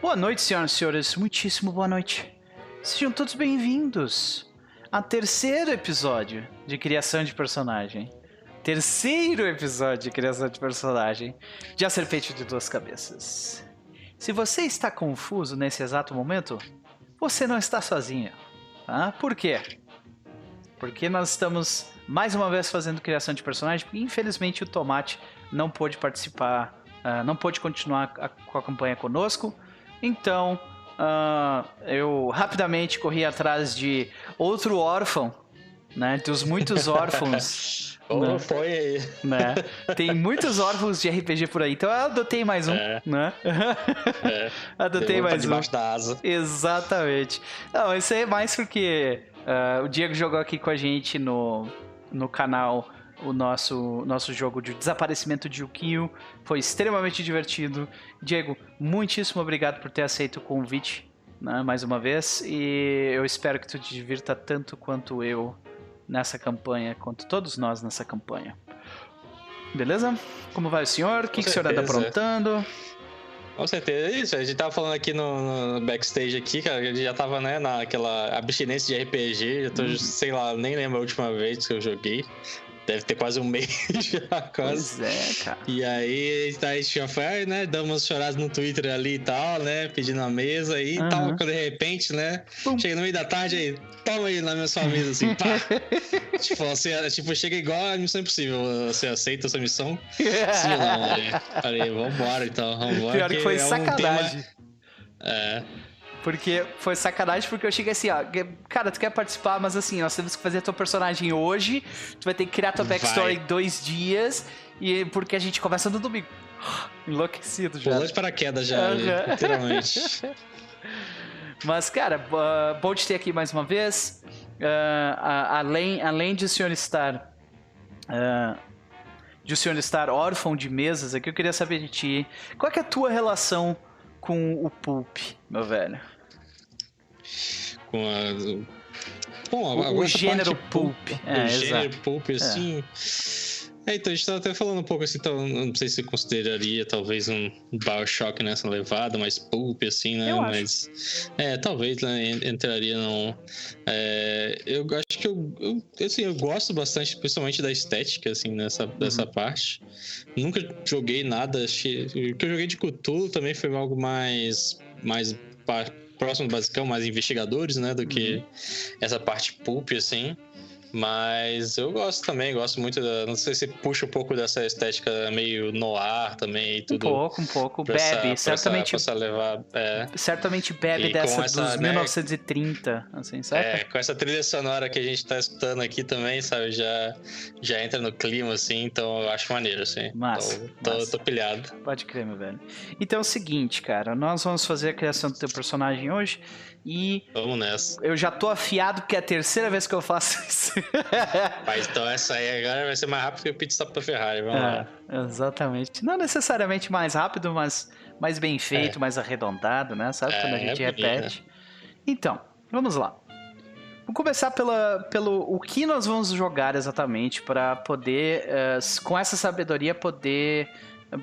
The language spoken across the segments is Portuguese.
Boa noite, senhoras e senhores. Muitíssimo boa noite. Sejam todos bem-vindos ao terceiro episódio de criação de personagem. Terceiro episódio de criação de personagem de A Serpente de Duas Cabeças. Se você está confuso nesse exato momento, você não está sozinho. Tá? Por quê? Porque nós estamos mais uma vez fazendo criação de personagem, porque infelizmente o Tomate não pôde participar, uh, não pôde continuar a, com a campanha conosco. Então, uh, eu rapidamente corri atrás de outro órfão, né? Dos muitos órfãos. oh, né? Foi aí. Né? Tem muitos órfãos de RPG por aí, então eu adotei mais um, é. né? É. adotei mais um. da asa. Exatamente. Não, isso aí é mais porque uh, o Diego jogou aqui com a gente no, no canal o nosso, nosso jogo de desaparecimento de Yukio. Foi extremamente divertido. Diego, muitíssimo obrigado por ter aceito o convite né, mais uma vez. E eu espero que tu te divirta tanto quanto eu nessa campanha, quanto todos nós nessa campanha. Beleza? Como vai o senhor? O que, que o senhor anda aprontando? Com certeza, é isso. A gente tava falando aqui no, no backstage aqui, cara, a gente já tava, né, naquela abstinência de RPG, já tô, uhum. sei lá, nem lembro a última vez que eu joguei. Deve ter quase um mês já, quase. Pois é, cara. E aí, a gente já foi, né? Damos umas choradas no Twitter ali e tal, né? Pedindo a mesa e uhum. tal. Quando de repente, né? Pum. Chega no meio da tarde aí, toma aí na sua mesa, assim, pá. tipo, você, tipo, chega igual a Missão Impossível. Você aceita essa missão? Sim não? Aí, falei, vambora então, vambora. Pior que foi é sacanagem. Um tema... É. Porque foi sacanagem, porque eu cheguei assim, ó, cara, tu quer participar, mas assim, nós temos que fazer teu personagem hoje, tu vai ter que criar tua backstory em dois dias, e porque a gente começa no domingo. Enlouquecido já. Pulou de paraquedas já, uhum. literalmente. mas, cara, uh, bom te ter aqui mais uma vez. Uh, além, além de o senhor estar. Uh, de o senhor estar órfão de mesas aqui, eu queria saber de ti. Qual é a tua relação com o Pulp, meu velho? Com a. Bom, o, o gênero pulp. pulp. É, o gênero pulp, assim. É. é. então, a gente tava até falando um pouco assim, então, não sei se consideraria talvez um Bioshock nessa levada, mais pulp, assim, né? Eu Mas. Acho. É, talvez né, entraria não. É, eu acho que eu, eu, assim, eu gosto bastante, principalmente da estética, assim, nessa, uhum. dessa parte. Nunca joguei nada. O que eu joguei de Cthulhu também foi algo mais. mais próximo do basicão, mais investigadores, né? Do que uhum. essa parte pulp, assim. Mas eu gosto também, gosto muito da. Não sei se puxa um pouco dessa estética meio noir também e tudo. Um pouco, um pouco. Bebe, essa, certamente. Essa, levar, é. Certamente bebe e dessa essa, dos né, 1930, assim, certo? É, com essa trilha sonora que a gente tá escutando aqui também, sabe? Já, já entra no clima, assim, então eu acho maneiro, assim. Massa. Tô, massa. tô, tô pilhado. Pode crer, meu velho. Então é o seguinte, cara, nós vamos fazer a criação do teu personagem hoje. E. Vamos nessa. Eu já tô afiado porque é a terceira vez que eu faço isso. Mas então essa aí agora vai ser mais rápido que o pit stop da Ferrari. Vamos é, lá. Exatamente. Não necessariamente mais rápido, mas mais bem feito, é. mais arredondado, né? Sabe? É, Quando a gente é repete. Então, vamos lá. Vamos começar pela, pelo o que nós vamos jogar exatamente para poder, uh, com essa sabedoria, poder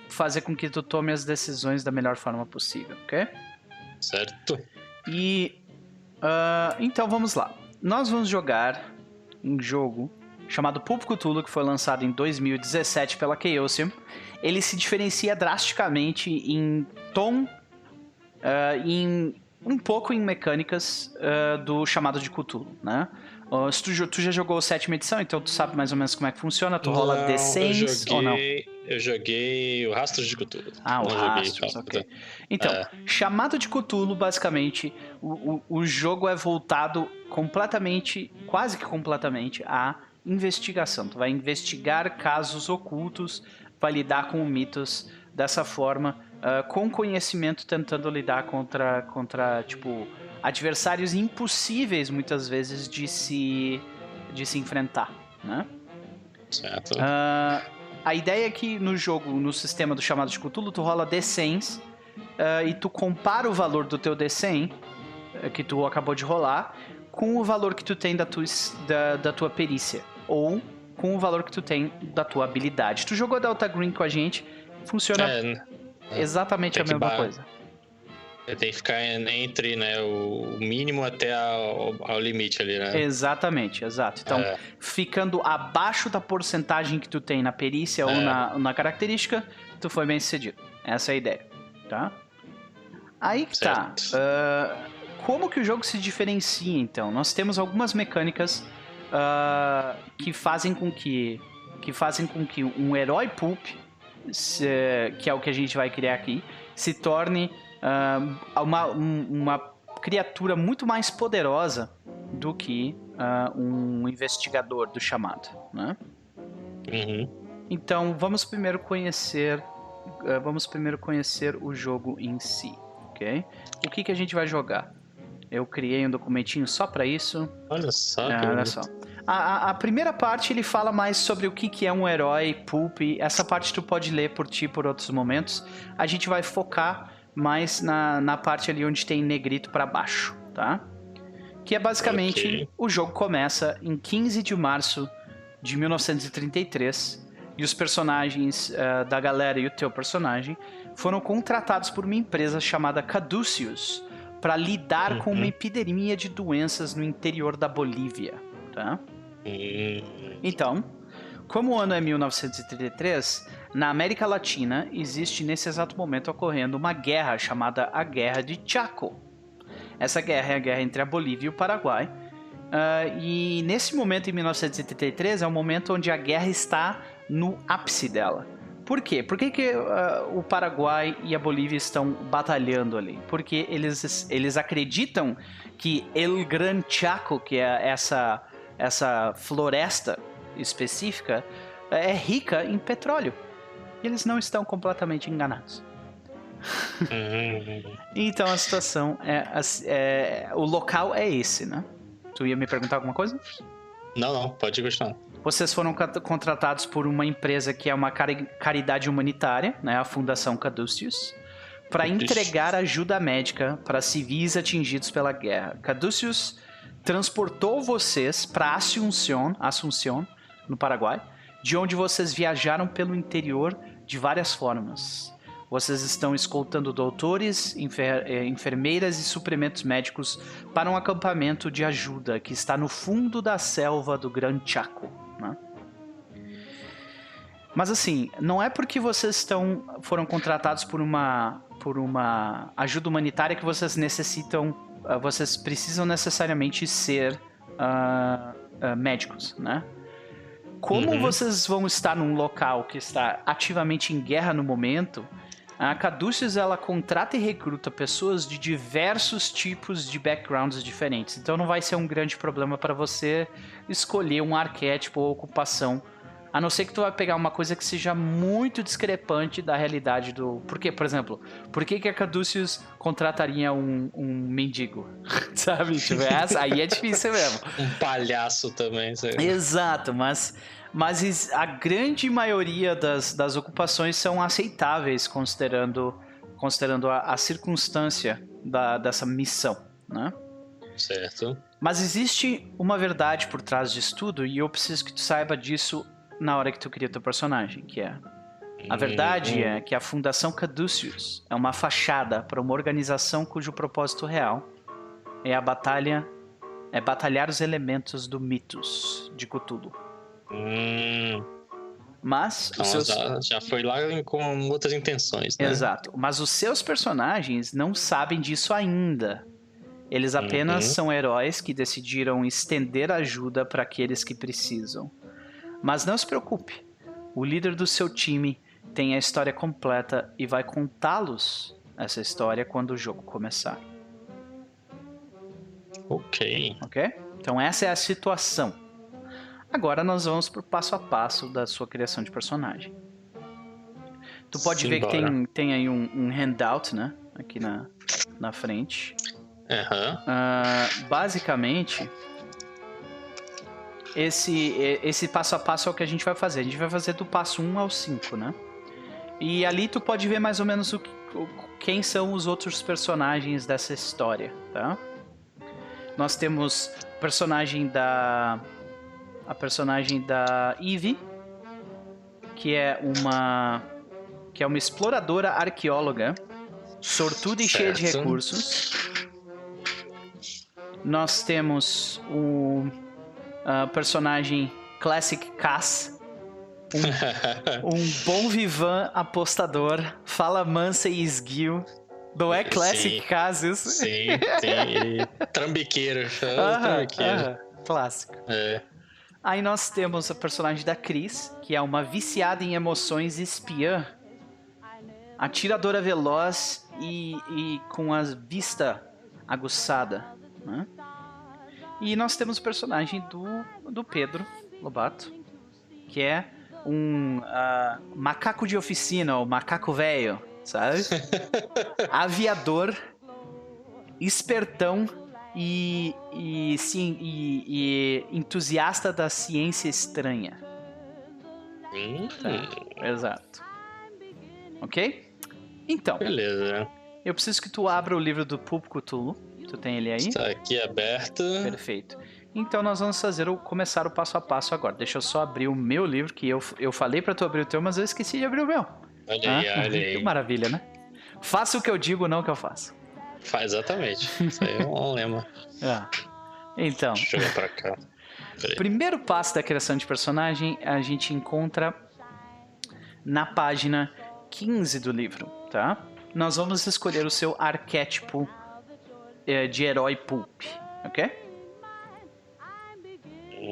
fazer com que tu tome as decisões da melhor forma possível, ok? Certo. E uh, então vamos lá. Nós vamos jogar um jogo chamado Pulp Cthulhu que foi lançado em 2017 pela Chaosium. Ele se diferencia drasticamente em tom, uh, em um pouco em mecânicas uh, do chamado de Cthulhu, né? Uh, tu, tu, já jogou a sétima edição, então tu sabe mais ou menos como é que funciona. Tu rola D6 ou não? Eu joguei o Rastros de Cthulhu. Ah, o Rastros, ok. Então, é. chamado de Cthulhu, basicamente, o, o, o jogo é voltado completamente, quase que completamente, à investigação. Tu vai investigar casos ocultos, vai lidar com mitos dessa forma, uh, com conhecimento, tentando lidar contra, contra tipo, adversários impossíveis, muitas vezes, de se, de se enfrentar, né? Certo. Uh, a ideia é que no jogo, no sistema do chamado de Cthulhu, tu rola D100s uh, e tu compara o valor do teu D100 uh, que tu acabou de rolar com o valor que tu tem da tua, da, da tua perícia ou com o valor que tu tem da tua habilidade. Tu jogou Delta Green com a gente, funciona é, é. exatamente a mesma coisa. Tem que ficar entre né, o mínimo até ao, ao limite ali, né? Exatamente, exato. Então, é. ficando abaixo da porcentagem que tu tem na perícia é. ou na, na característica, tu foi bem sucedido. Essa é a ideia, tá? Aí que tá. Uh, como que o jogo se diferencia, então? Nós temos algumas mecânicas uh, que fazem com que que fazem com que um herói pulp, se, que é o que a gente vai criar aqui, se torne uh, uma, uma criatura muito mais poderosa do que uh, um investigador do chamado, né? Uhum. Então vamos primeiro conhecer, uh, vamos primeiro conhecer o jogo em si, ok? O que que a gente vai jogar? Eu criei um documentinho só para isso. Olha só. É, olha só. A, a, primeira parte ele fala mais sobre o que, que é um herói, pulp. Essa parte tu pode ler por ti por outros momentos. A gente vai focar mais na, na parte ali onde tem negrito para baixo, tá? Que é basicamente okay. o jogo começa em 15 de março de 1933 e os personagens uh, da galera e o teu personagem foram contratados por uma empresa chamada Caduceus para lidar uhum. com uma uhum. epidemia de doenças no interior da Bolívia, tá? Então, como o ano é 1933, na América Latina existe nesse exato momento ocorrendo uma guerra chamada a Guerra de Chaco. Essa guerra é a guerra entre a Bolívia e o Paraguai. Uh, e nesse momento, em 1933, é o momento onde a guerra está no ápice dela. Por quê? Por que, que uh, o Paraguai e a Bolívia estão batalhando ali? Porque eles, eles acreditam que El Gran Chaco, que é essa essa floresta específica é rica em petróleo. Eles não estão completamente enganados. Uhum. então a situação é, é, O local é esse, né? Tu ia me perguntar alguma coisa? Não, não, pode continuar. Vocês foram contratados por uma empresa que é uma caridade humanitária, né, a Fundação Caduceus, para entregar ajuda médica para civis atingidos pela guerra. Caduceus transportou vocês para Assunción, Assunción, no Paraguai, de onde vocês viajaram pelo interior de várias formas. Vocês estão escoltando doutores, enfer eh, enfermeiras e suprimentos médicos para um acampamento de ajuda que está no fundo da selva do Gran Chaco. Né? Mas assim, não é porque vocês estão foram contratados por uma por uma ajuda humanitária que vocês necessitam uh, vocês precisam necessariamente ser uh, uh, médicos, né? Como uhum. vocês vão estar num local que está ativamente em guerra no momento, a Caduceus ela contrata e recruta pessoas de diversos tipos de backgrounds diferentes. Então não vai ser um grande problema para você escolher um arquétipo ou ocupação a não ser que tu vai pegar uma coisa que seja muito discrepante da realidade do. Por quê, por exemplo, por que, que a Caduceus contrataria um, um mendigo? sabe? Tipo, essa, aí é difícil mesmo. um palhaço também, sabe? Exato, mas. Mas a grande maioria das, das ocupações são aceitáveis considerando, considerando a, a circunstância da, dessa missão, né? Certo. Mas existe uma verdade por trás disso tudo e eu preciso que tu saiba disso na hora que tu cria teu personagem, que é a verdade é que a Fundação Caduceus é uma fachada para uma organização cujo propósito real é a batalha é batalhar os elementos do mitos de Cthulhu. Hum. Mas então, seus... já, já, foi lá com outras intenções, né? Exato. Mas os seus personagens não sabem disso ainda. Eles apenas uhum. são heróis que decidiram estender ajuda para aqueles que precisam. Mas não se preocupe, o líder do seu time tem a história completa e vai contá-los essa história quando o jogo começar. Ok. Ok? Então essa é a situação. Agora nós vamos pro passo a passo da sua criação de personagem. Tu pode Simbora. ver que tem, tem aí um, um, handout, né? Aqui na, na frente. Uhum. Uh, basicamente, esse, esse passo a passo é o que a gente vai fazer. A gente vai fazer do passo 1 ao 5, né? E ali tu pode ver mais ou menos o, o, quem são os outros personagens dessa história, tá? Nós temos o personagem da a personagem da Eve, que é uma que é uma exploradora arqueóloga sortuda e cheia de Certo. recursos. Nós temos o ah, personagem Classic Cass, um bom vivan apostador, fala mansa e esguio. Não é Classic Sim. Cass isso? sim, sim. Trambiqueiro. é o Aham, trambiqueiro. clássico. É. Aí nós temos a personagem da Cris, que é uma viciada em emoções espiã, atiradora veloz e, e com a vista aguçada. né? E nós temos o personagem do, do Pedro Lobato, que é um ah, macaco de oficina, o macaco velho, sabe? Aviador, espertão e, e, sim, e, e entusiasta da ciência estranha. Hum, Exato. Ok? Então, Beleza. eu preciso que tu abra o livro do Pulp Cthulhu. Tu tem ele aí? Está aqui aberto. Perfeito. Então nós vamos fazer o, começar o passo a passo agora. Deixa eu só abrir o meu livro, que eu, eu falei pra tu abrir o teu, mas eu esqueci de abrir o meu. Olha aí, Ah, olha Que aí. maravilha, né? Faça o que eu digo, não o que eu faço. Faz exatamente. Isso aí é um lema. Ah. Então, Deixa eu jogar pra cá. Peraí. primeiro passo da criação de personagem a gente encontra na página 15 do livro, tá? Nós vamos escolher o seu arquétipo de herói pulp, ok?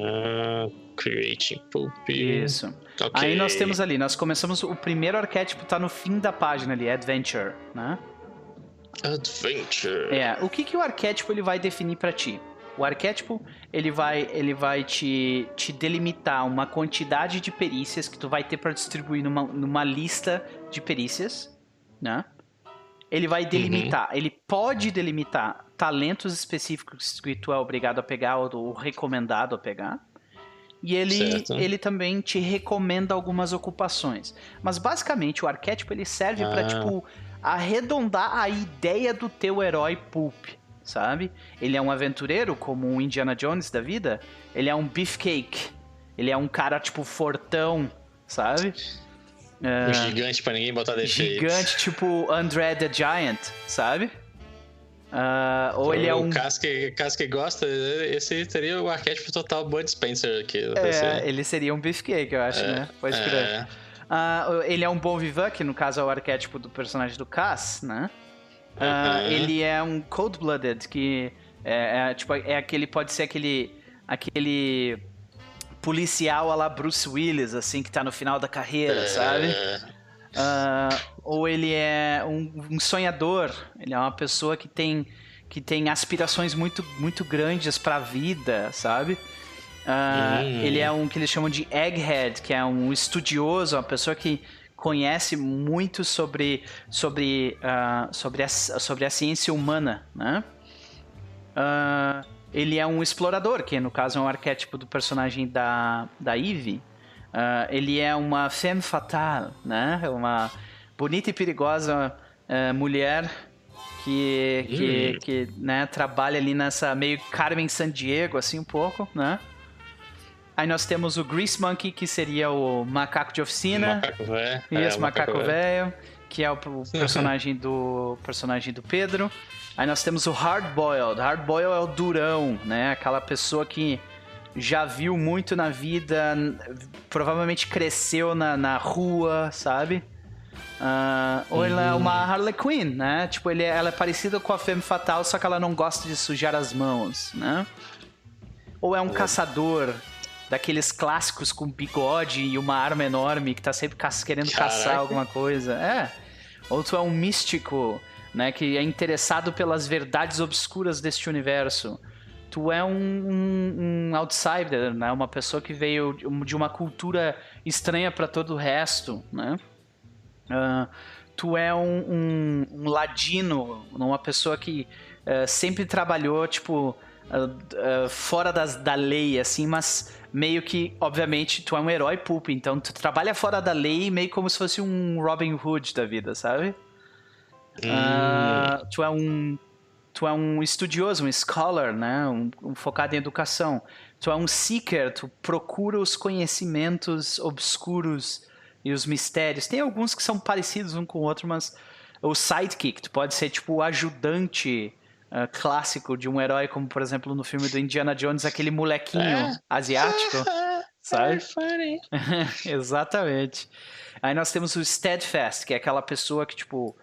Ah, creating Poop. Isso. Ok. Aí nós temos ali, nós começamos, o primeiro arquétipo tá no fim da página ali, Adventure, né? Adventure. É, o que que o arquétipo ele vai definir pra ti? O arquétipo, ele vai, ele vai te, te delimitar uma quantidade de perícias que tu vai ter pra distribuir numa, numa lista de perícias, né? Ele vai delimitar, ele pode delimitar talentos específicos que tu é obrigado a pegar ou, recomendado a pegar. E ele, Certo. ele também te recomenda algumas ocupações. Mas basicamente o arquétipo ele serve pra Ah. tipo arredondar a ideia do teu herói pulp, sabe? Ele é um aventureiro como o Indiana Jones da vida, ele é um beefcake. Ele é um cara tipo fortão, sabe? Um gigante pra ninguém botar defeito. gigante tipo André the Giant, sabe? Ah, ou ele é um Casque, Casque gosta, esse seria o arquétipo total Bud Spencer aqui. É, ele seria um beefcake, eu acho, né? Pode crer. É, Ah, ele é um bom vivan, que no caso é o arquétipo do personagem do Cass, né? Ah, Uhum. Ele é um cold-blooded, que é, é, tipo, é aquele, pode ser aquele, aquele policial a la Bruce Willis, assim, que tá no final da carreira, sabe? Ah, ou ele é um, um sonhador, ele é uma pessoa que tem, que tem aspirações muito, muito grandes pra vida, sabe? Hum. Ele é um que eles chamam de egghead, que é um estudioso, uma pessoa que conhece muito sobre, sobre, ah, sobre, a, sobre a ciência humana, né? Ah, ele é um explorador, que no caso é um arquétipo do personagem da, da Eve. Ah, ele é uma femme fatale, né? Uma bonita e perigosa eh, mulher que, que, Hum. que né, trabalha ali nessa meio Carmen Sandiego, assim, um pouco, né? Aí nós temos o Grease Monkey, que seria o macaco de oficina. Macaco velho. Isso, é, macaco velho, que é o, o personagem do personagem do Pedro. Aí nós temos o Hard Boiled. Hard Boiled é o durão, né? Aquela pessoa que já viu muito na vida, provavelmente cresceu na, na rua, sabe? Ah, ou ela é uma Harley Quinn, né? Tipo, ele, é- ela é parecida com a Femme Fatal, só que ela não gosta de sujar as mãos, né? Ou é um caçador daqueles clássicos com bigode e uma arma enorme que tá sempre caç- querendo caçar Caraca. alguma coisa. É. Ou tu é um místico, né? Que é interessado pelas verdades obscuras deste universo. Tu é um, um- um outsider, né? Uma pessoa que veio de um- uma cultura estranha para todo o resto, né? Ah, tu é um, um- ladino, uma pessoa que eh, sempre trabalhou, tipo, ah, fora das, da lei, assim, mas meio que, obviamente, tu é um herói pulp, então tu trabalha fora da lei meio como se fosse um Robin Hood da vida, sabe? Ah, tu é um tu é um estudioso, um scholar, né? Um, um focado em educação. Tu é um seeker, tu procura os conhecimentos obscuros e os mistérios. Tem alguns que são parecidos um com o outro, mas o sidekick, tu pode ser tipo o ajudante uh, clássico de um herói, como por exemplo no filme do Indiana Jones, aquele molequinho é. asiático. sabe? Exatamente. Aí nós temos o steadfast, que é aquela pessoa que tipo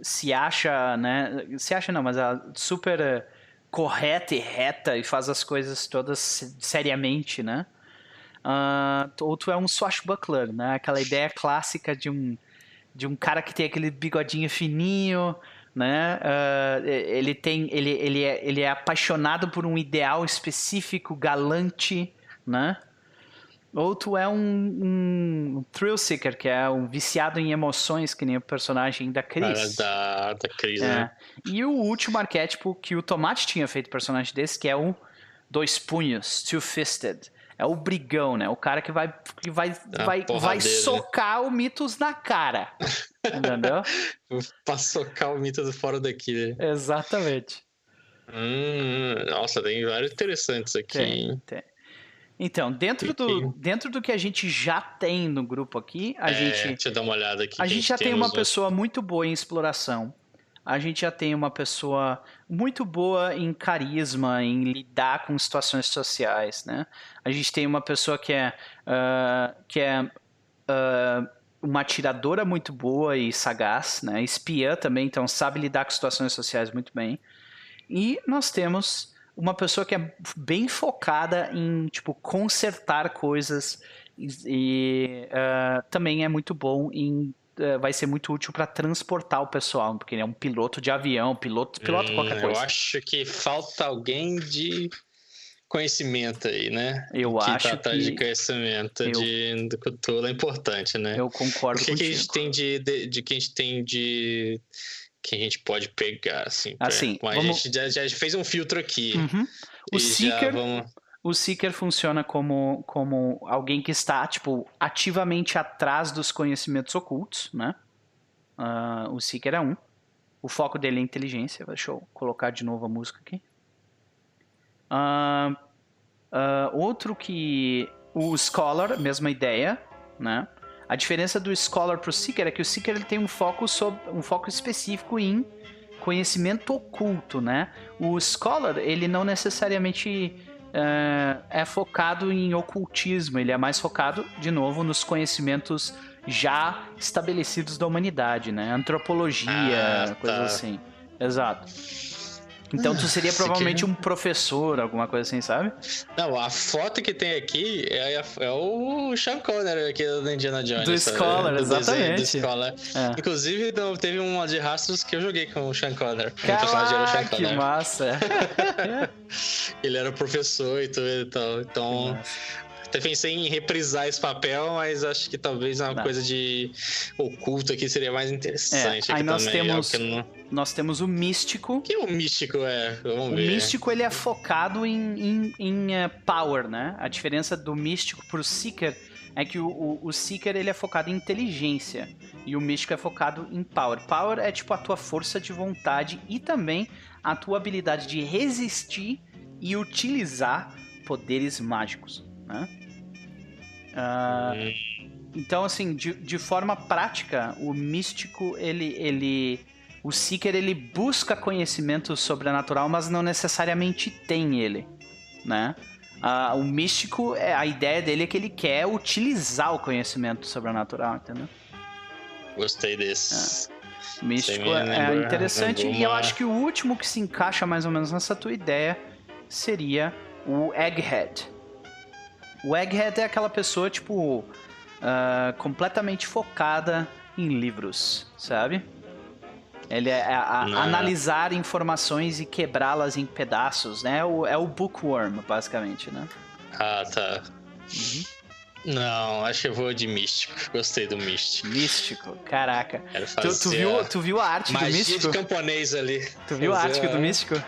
se acha, né? Se acha não, mas ela super uh, correta e reta e faz as coisas todas seriamente, né? Uh, ou tu é um swashbuckler, né? Aquela ideia clássica de um de um cara que tem aquele bigodinho fininho, né? Uh, ele tem, ele, ele, é, ele é apaixonado por um ideal específico, galante, né? Ou tu é um, um, thrill seeker, que é um viciado em emoções, que nem o personagem da Cris. da, da Cris, é. né? E o último arquétipo que o Tomate tinha feito personagem desse, que é o Dois Punhos, Two-Fisted é o brigão, né? O cara que vai, que vai, é vai, vai socar o Mitos na cara. Entendeu? pra socar o Mitos fora daqui. Né? Exatamente. Hum, nossa, tem vários interessantes aqui. Tem, tem. Então, dentro do, dentro do que a gente já tem no grupo aqui, a é, gente. Deixa eu dar uma olhada aqui. A gente já tem uma pessoa muito boa em exploração a gente já tem uma pessoa muito boa em carisma, em lidar com situações sociais, né? A gente tem uma pessoa que é, uh, que é uh, uma atiradora muito boa e sagaz, né? Espiã também, então sabe lidar com situações sociais muito bem. E nós temos uma pessoa que é bem focada em, tipo, consertar coisas e, e uh, também é muito bom em eh, vai ser muito útil para transportar o pessoal, porque ele é um piloto de avião, piloto, piloto hum, qualquer coisa. Eu acho que falta alguém de conhecimento aí, né? Eu que tá acho tá atrás que... de conhecimento eu... de, do cultura é importante, né? Eu concordo com que, que a gente tem de, de, de que a gente tem de que a gente pode pegar assim, pra... assim vamos... a gente já, já, fez um filtro aqui. Uhum. O Seeker, vamos o Seeker funciona como, como alguém que está, tipo, ativamente atrás dos conhecimentos ocultos, né? Uh, o Seeker é um. O foco dele é inteligência. Deixa eu colocar de novo a música aqui. Uh, uh, outro que... O Scholar, mesma ideia, né? A diferença do Scholar para o Seeker é que o Seeker ele tem um foco, sobre, um foco específico em conhecimento oculto, né? O Scholar, ele não necessariamente é, é focado em ocultismo, ele é mais focado, de novo, nos conhecimentos já estabelecidos da humanidade, né? Antropologia, ah, coisas tá. assim. Exato. Então tu seria provavelmente um professor, alguma coisa assim, sabe? Não, a foto que tem aqui é, é o Sean Connery aqui do Indiana Jones. Do Scholar, do exatamente. Do Scholar. É. Inclusive, teve uma de rastros que eu joguei com o Sean Connery. Caraca, o personagem era o Sean Connery. que massa! Ele era professor e tudo e tal. Então, até pensei em reprisar esse papel, mas acho que talvez uma Não. coisa de oculto aqui seria mais interessante. É, aí nós também. temos, não... nós temos o místico. O que o místico é? Vamos o ver. O místico ele é focado em, em, em uh, power, né? A diferença do místico pro seeker é que o, o, o, Seeker ele é focado em inteligência e o Místico é focado em Power. Power é tipo a tua força de vontade e também a tua habilidade de resistir e utilizar poderes mágicos, né? Uh, então, assim, de, de forma prática, o místico, ele, ele... O Seeker, ele busca conhecimento sobrenatural, mas não necessariamente tem ele, né? O místico, é, a ideia dele é que ele quer utilizar o conhecimento sobrenatural, entendeu? Gostei desse. É. Místico é, interessante e eu acho que o último que se encaixa mais ou menos nessa tua ideia seria o Egghead. O Egghead é aquela pessoa, tipo, uh, completamente focada em livros, sabe? Ele é a, a analisar informações e quebrá-las em pedaços, né? O, é o bookworm, basicamente, né? Ah, tá. Uhum. Não, acho que eu vou de místico. Gostei do místico. Místico, caraca. Tu, tu, viu, tu viu a arte do místico? de camponês ali. Tu viu a arte do místico?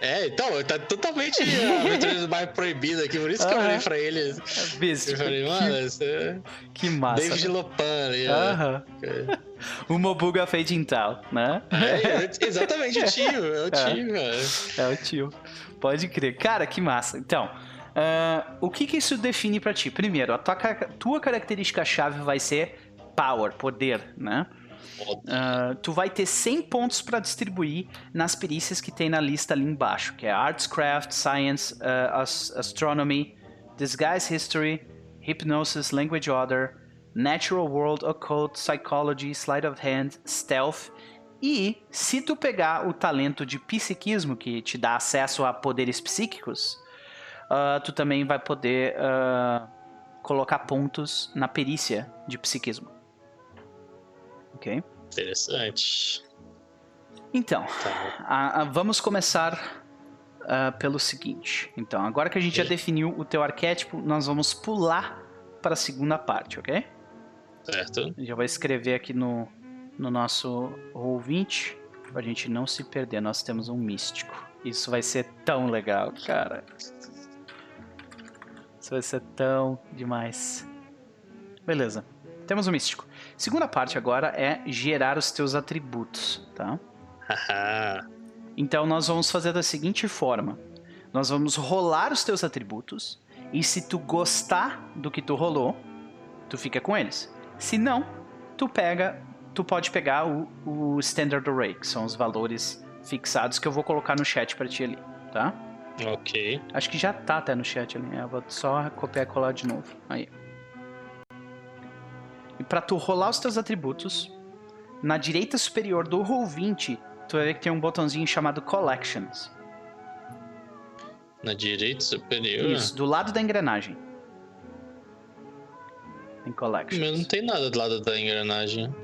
É, então, tá totalmente mais proibido aqui, por isso que eu falei pra ele. Místico. Eu falei, mano, que, você... que massa. David né? Lopan ali. Aham. -huh. o Mobuga Fade Intel, né? É, exatamente, o tio, é o é. tio, é, cara. É o tio. Pode crer. Cara, que massa. Então, uh, o que que isso define para ti? Primeiro, a tua, tua característica-chave vai ser power, poder, né? Uh, tu vai ter 100 pontos para distribuir nas perícias que tem na lista ali embaixo, que é Arts, Craft, Science, uh, Astronomy, Disguise History, Hypnosis, Language Order, Natural World, Occult, Psychology, Sleight of Hand, Stealth. E se tu pegar o talento de psiquismo, que te dá acesso a poderes psíquicos, uh, tu também vai poder colocar pontos na perícia de psiquismo. Ok? Interessante. Então, tá. a, a, vamos começar uh, pelo seguinte. Então, agora que a gente okay. já definiu o teu arquétipo, nós vamos pular para a segunda parte, ok? Certo. Já vou escrever aqui no, no nosso Roll20 para a gente não se perder. Nós temos um místico. Isso vai ser tão legal, cara. Isso vai ser tão demais. Beleza. Temos um místico. Segunda parte agora é gerar os teus atributos, tá? então nós vamos fazer da seguinte forma. Nós vamos rolar os teus atributos e se tu gostar do que tu rolou, tu fica com eles. Se não, tu pega, tu pode pegar o, o standard array, que são os valores fixados que eu vou colocar no chat para ti ali, tá? Ok. Acho que já tá até no chat ali. Eu vou só copiar e colar de novo. Aí. E para tu rolar os teus atributos, na direita superior do Roll20, tu vai ver que tem um botãozinho chamado Collections. Na direita superior? Isso, do lado da engrenagem. Tem Collections. Mas não tem nada do lado da engrenagem.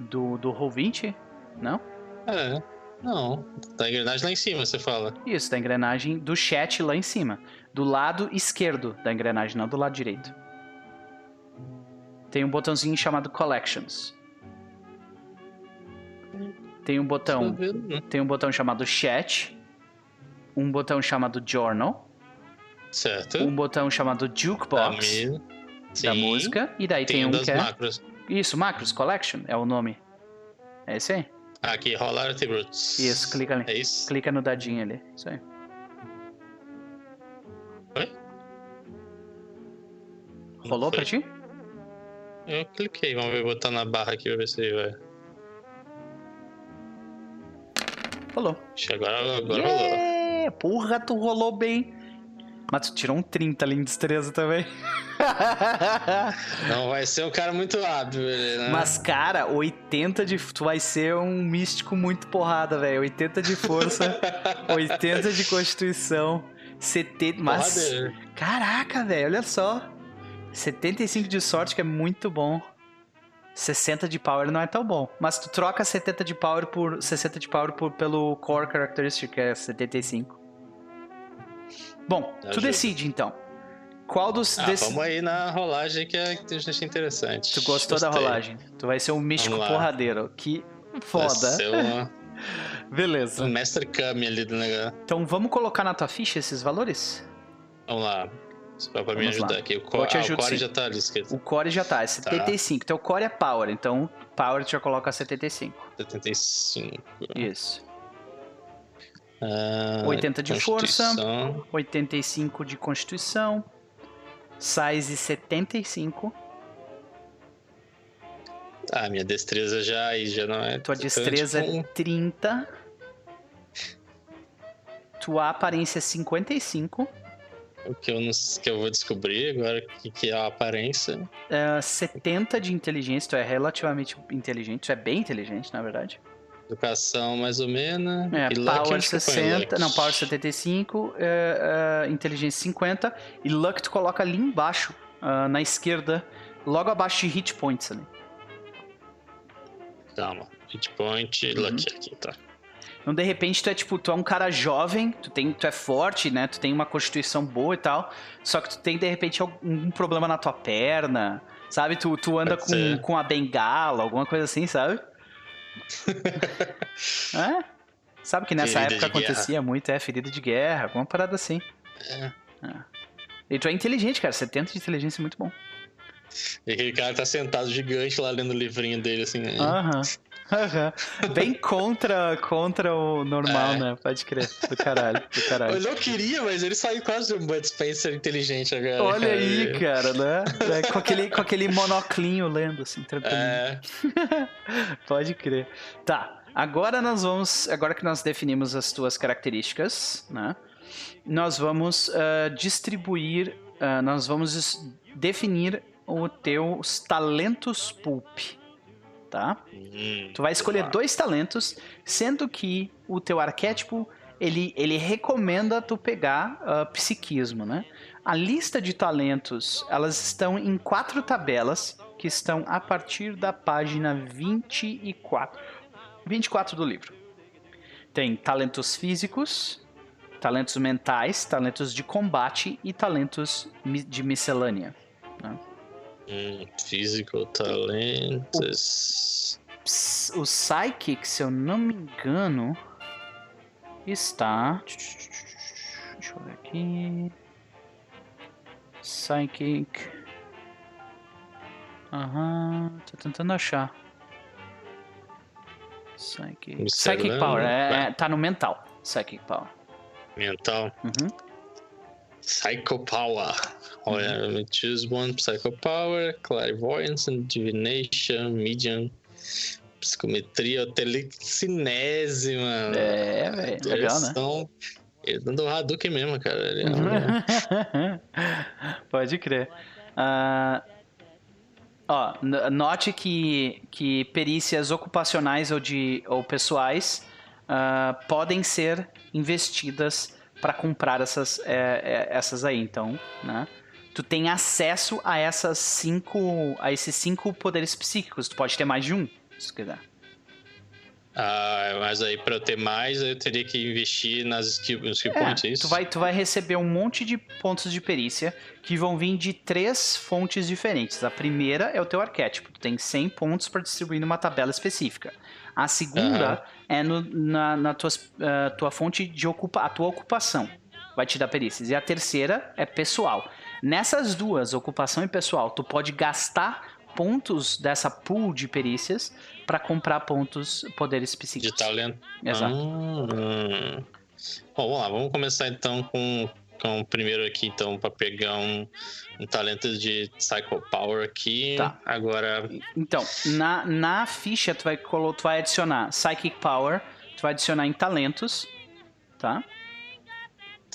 Do, do Roll20? Não? É. Não, da engrenagem lá em cima, você fala. Isso, da engrenagem do chat lá em cima. Do lado esquerdo da engrenagem, não do lado direito. Tem um botãozinho chamado Collections. Tem um botão. Tem um botão chamado Chat. Um botão chamado Journal. Certo. Um botão chamado Jukebox. Da, da música. E daí tem, tem um das que é... macros. Isso, Macros Collection é o nome. É esse aí? Aqui, rolar atributos. Isso, clica ali. É isso? Clica no dadinho ali. Isso aí. Oi? Rolou pra ti? Eu cliquei, vamos ver, botar na barra aqui pra ver se vai. Rolou. agora, agora yeah! rolou. Porra, tu rolou bem. Mas tu tirou um 30 ali em destreza também. Não vai ser um cara muito hábil, né? Mas, cara, 80 de. Tu vai ser um místico muito porrada, velho. 80 de força, 80 de constituição, 70. Mas. Porra caraca, velho, olha só. 75 de sorte, que é muito bom. 60 de power não é tão bom. Mas tu troca 70 de power por 60 de power por, pelo core characteristic, que é 75. Bom, Ajuda. tu decide então. Qual dos. Ah, desse... Vamos aí na rolagem que, é, que eu achei interessante. Tu gostou Gostei. da rolagem? Tu vai ser um místico porradeiro. Que foda. Vai ser uma... Beleza. O mestre Kami ali do negócio. Então vamos colocar na tua ficha esses valores? Vamos lá. Só pra me ajudar lá. aqui. O, co ah, o core sim. já tá ali escrito. O core já tá, é 75. Tá. Então o core é power, então power já coloca 75. 75. Isso. Uh, 80 de força, 85 de constituição, size 75. Ah, minha destreza já aí já não é. Tua destreza é 30. Tua aparência é 55. O que eu, não, que eu vou descobrir agora que, que é a aparência. Uh, é, 70 de inteligência, tu é relativamente inteligente, tu é bem inteligente, na verdade. Educação mais ou menos. É, e Power luck, 60, não, Power 75, é, é, Inteligência 50 e Luck tu coloca ali embaixo, uh, na esquerda, logo abaixo de Hit Points ali. Calma, Hit Point uhum. Luck aqui, tá. Então, de repente, tu é tipo, tu é um cara jovem, tu, tem, tu é forte, né? Tu tem uma constituição boa e tal. Só que tu tem, de repente, algum problema na tua perna. Sabe? Tu, tu anda com, com a bengala, alguma coisa assim, sabe? é? Sabe que nessa ferida época acontecia guerra. muito, é, ferida de guerra, alguma parada assim. É. é. E tu é inteligente, cara, 70 de inteligência é muito bom. E aquele cara tá sentado gigante lá lendo o livrinho dele, assim. Né? Aham. Bem contra, contra o normal, É. né? Pode crer. Do caralho, do caralho. Eu não queria, mas ele saiu quase um Bud Spencer inteligente agora. Olha cara. aí, cara, né? É, com, aquele, com aquele monoclinho lendo, assim, tranquilo. É, Pode crer. Tá, agora nós vamos. Agora que nós definimos as tuas características, né? Nós vamos ah, distribuir. ah, nós vamos definir os teus talentos pulp. Tá? hum, Tu vai escolher tá. dois talentos, sendo que o teu arquétipo ele, ele recomenda tu pegar ah, psiquismo, né? A lista de talentos elas estão em quatro tabelas que estão a partir da página 24, 24 do livro. Tem talentos físicos, talentos mentais, talentos de combate e talentos de miscelânea. Hum, physical talentos. Ps- O Psychic, se eu não me engano, está. Deixa eu ver aqui. Psychic. Aham, tô tentando achar. Psychic. Psychic Power, é, é, tá no mental. Psychic Power. Mental. Uhum. Psycho Power. Olha, Uhum. me choose one Psycho Power, Clairvoyance Divination, Medium, Psicometria, Telecinese, mano. É, velho, legal, né? Versão- Ele dando Hadouken mesmo, cara. Ele é um- Pode crer. Ah, ó, note que, que perícias ocupacionais ou, de, ou pessoais ah, podem ser investidas para comprar essas, é, é, essas aí. Então, né? Tu tem acesso a essas cinco, a esses cinco poderes psíquicos. Tu pode ter mais de um, se tu quiser. Ah, mas aí pra eu ter mais, eu teria que investir nas skill, skill É, points, é isso? tu vai, tu vai receber um monte de pontos de perícia que vão vir de três fontes diferentes. A primeira é o teu arquétipo. Tu tem 100 pontos para distribuir numa tabela específica. A segunda Aham. é no- na, na tuas, ah, tua fonte de ocupa, a tua ocupação. Vai te dar perícias. E a terceira é pessoal. Nessas duas, ocupação e pessoal, tu pode gastar pontos dessa pool de perícias para comprar pontos, poderes De psíquicos. talento. Exato. Ah. Bom, vamos lá, vamos começar então com, o primeiro aqui, então, pra pegar um, um talento de Psycho Power aqui. Tá. Agora, Então, na, na ficha tu vai, tu vai adicionar Psychic Power, tu vai adicionar em talentos, tá?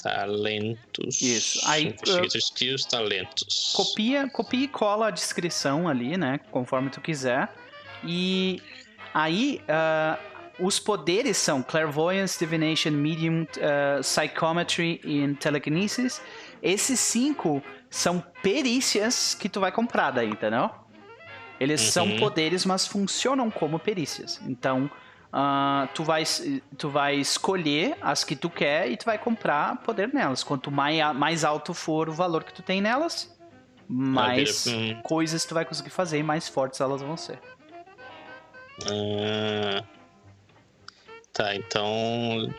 talentos. Isso, aí, Investigator Skills, talentos. Copia, copia e cola a descrição ali, né? Conforme tu quiser. E aí, ah, os poderes são Clairvoyance, Divination, Medium, ah, Psychometry e Telekinesis. Esses cinco são perícias que tu vai comprar daí, entendeu? Eles são Uhum. poderes, mas funcionam como perícias. Então, ah, tu, vai, tu vai escolher as que tu quer e tu vai comprar poder nelas. Quanto mais, mais alto for o valor que tu tem nelas, mais. Hum. coisas tu vai conseguir fazer e mais fortes elas vão ser. Ah, tá, então.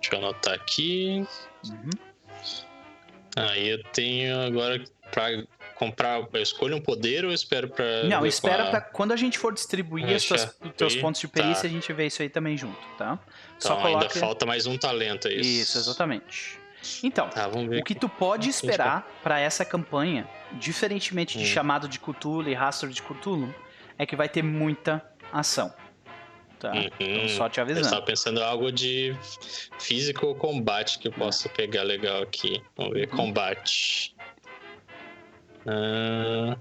Deixa eu anotar aqui. Uhum. Aí eu tenho agora pra comprar. Eu escolho um poder ou eu espero pra. Não, espera pra quando a gente for distribuir as tuas- já. os teus pontos de perícia, tá. a gente vê isso aí também junto, tá? Então Só ainda coloca. falta mais um talento, é isso? Isso, exatamente. Então, Tá, o que tu pode esperar pra essa campanha, diferentemente de Hum. chamado de Cthulhu e rastro de Cthulhu, é que vai ter muita ação. Tá? Uhum. Então, só te Eu avisando. estava pensando em algo de físico ou combate que eu possa pegar legal aqui. Vamos ver, Uhum. combate. Ah,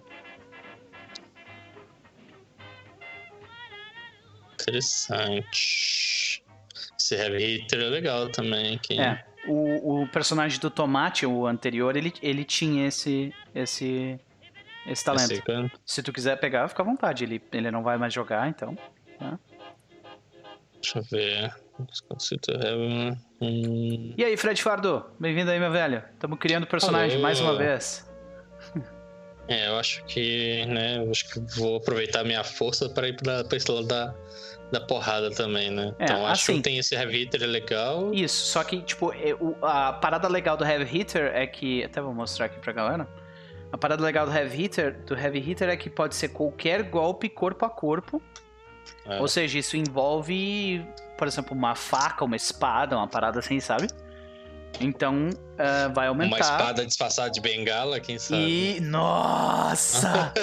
Interessante. Esse Heavy Hitter é legal também aqui. É, o, o personagem do Tomate, o anterior, ele, ele tinha esse, esse, esse talento. Esse Se tu quiser pegar, fica à vontade. Ele, ele não vai mais jogar, então. Deixa eu ver. Hum, E aí, Fred Fardo? Bem-vindo aí, meu velho. Estamos criando personagem mais uma vez. É, eu acho que, né, eu acho que vou aproveitar minha força para ir pra esse lado da, da porrada também, né? É, então acho assim- que tem esse Heavy Hitter legal. Isso, só que, tipo, a parada legal do Heavy Hitter é que. Até vou mostrar aqui pra galera. A parada legal do Heavy Hitter, do Heavy Hitter é que pode ser qualquer golpe corpo a corpo. É. Ou seja, isso envolve, por exemplo, uma faca, uma espada, uma parada assim, sabe? Então, ah, vai aumentar. Uma espada disfarçada de bengala, quem sabe? E. Nossa!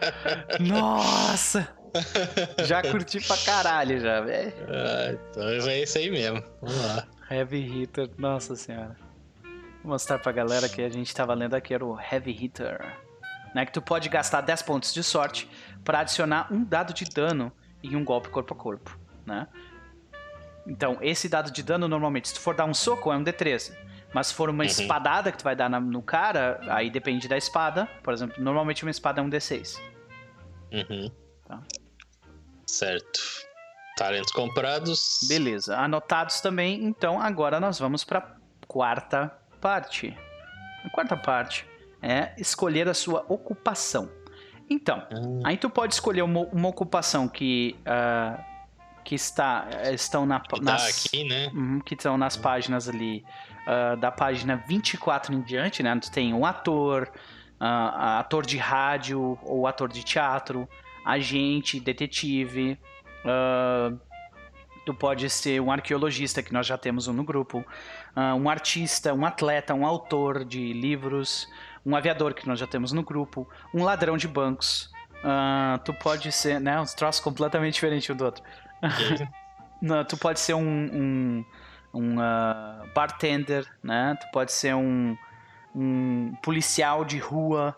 Nossa! Já curti pra caralho, já, velho. Ah, então é isso aí mesmo. Vamos lá. Heavy Hitter, nossa senhora. Vou mostrar pra galera que a gente tava lendo aqui era o Heavy Hitter. Né, que tu pode gastar 10 pontos de sorte pra adicionar um dado de dano em um golpe corpo a corpo, né? Então, esse dado de dano normalmente, se tu for dar um soco, é um D13. Mas se for uma Uhum. espadada que tu vai dar na- no cara, aí depende da espada. Por exemplo, normalmente uma espada é um D6. Uhum. Tá. Certo. Talentos comprados. Beleza, anotados também. Então agora nós vamos para quarta parte. A quarta parte é escolher a sua ocupação. Então, Hum, aí tu pode escolher uma, uma ocupação que ah, que está estão na, que tá nas aqui, né? Uhum, que estão nas páginas ali ah, da página 24 em diante, né? Tu tem um ator, ah, ator de rádio ou ator de teatro, agente, detetive. tu pode ser um arqueologista, que nós já temos um no grupo, ah, um artista, um atleta, um autor de livros, um aviador, que nós já temos no grupo, um ladrão de bancos. ah, tu pode ser, né? Uns troços completamente diferentes um do outro. Não, tu pode ser um, um, um, ah, bartender, né? Tu pode ser um, um policial de rua.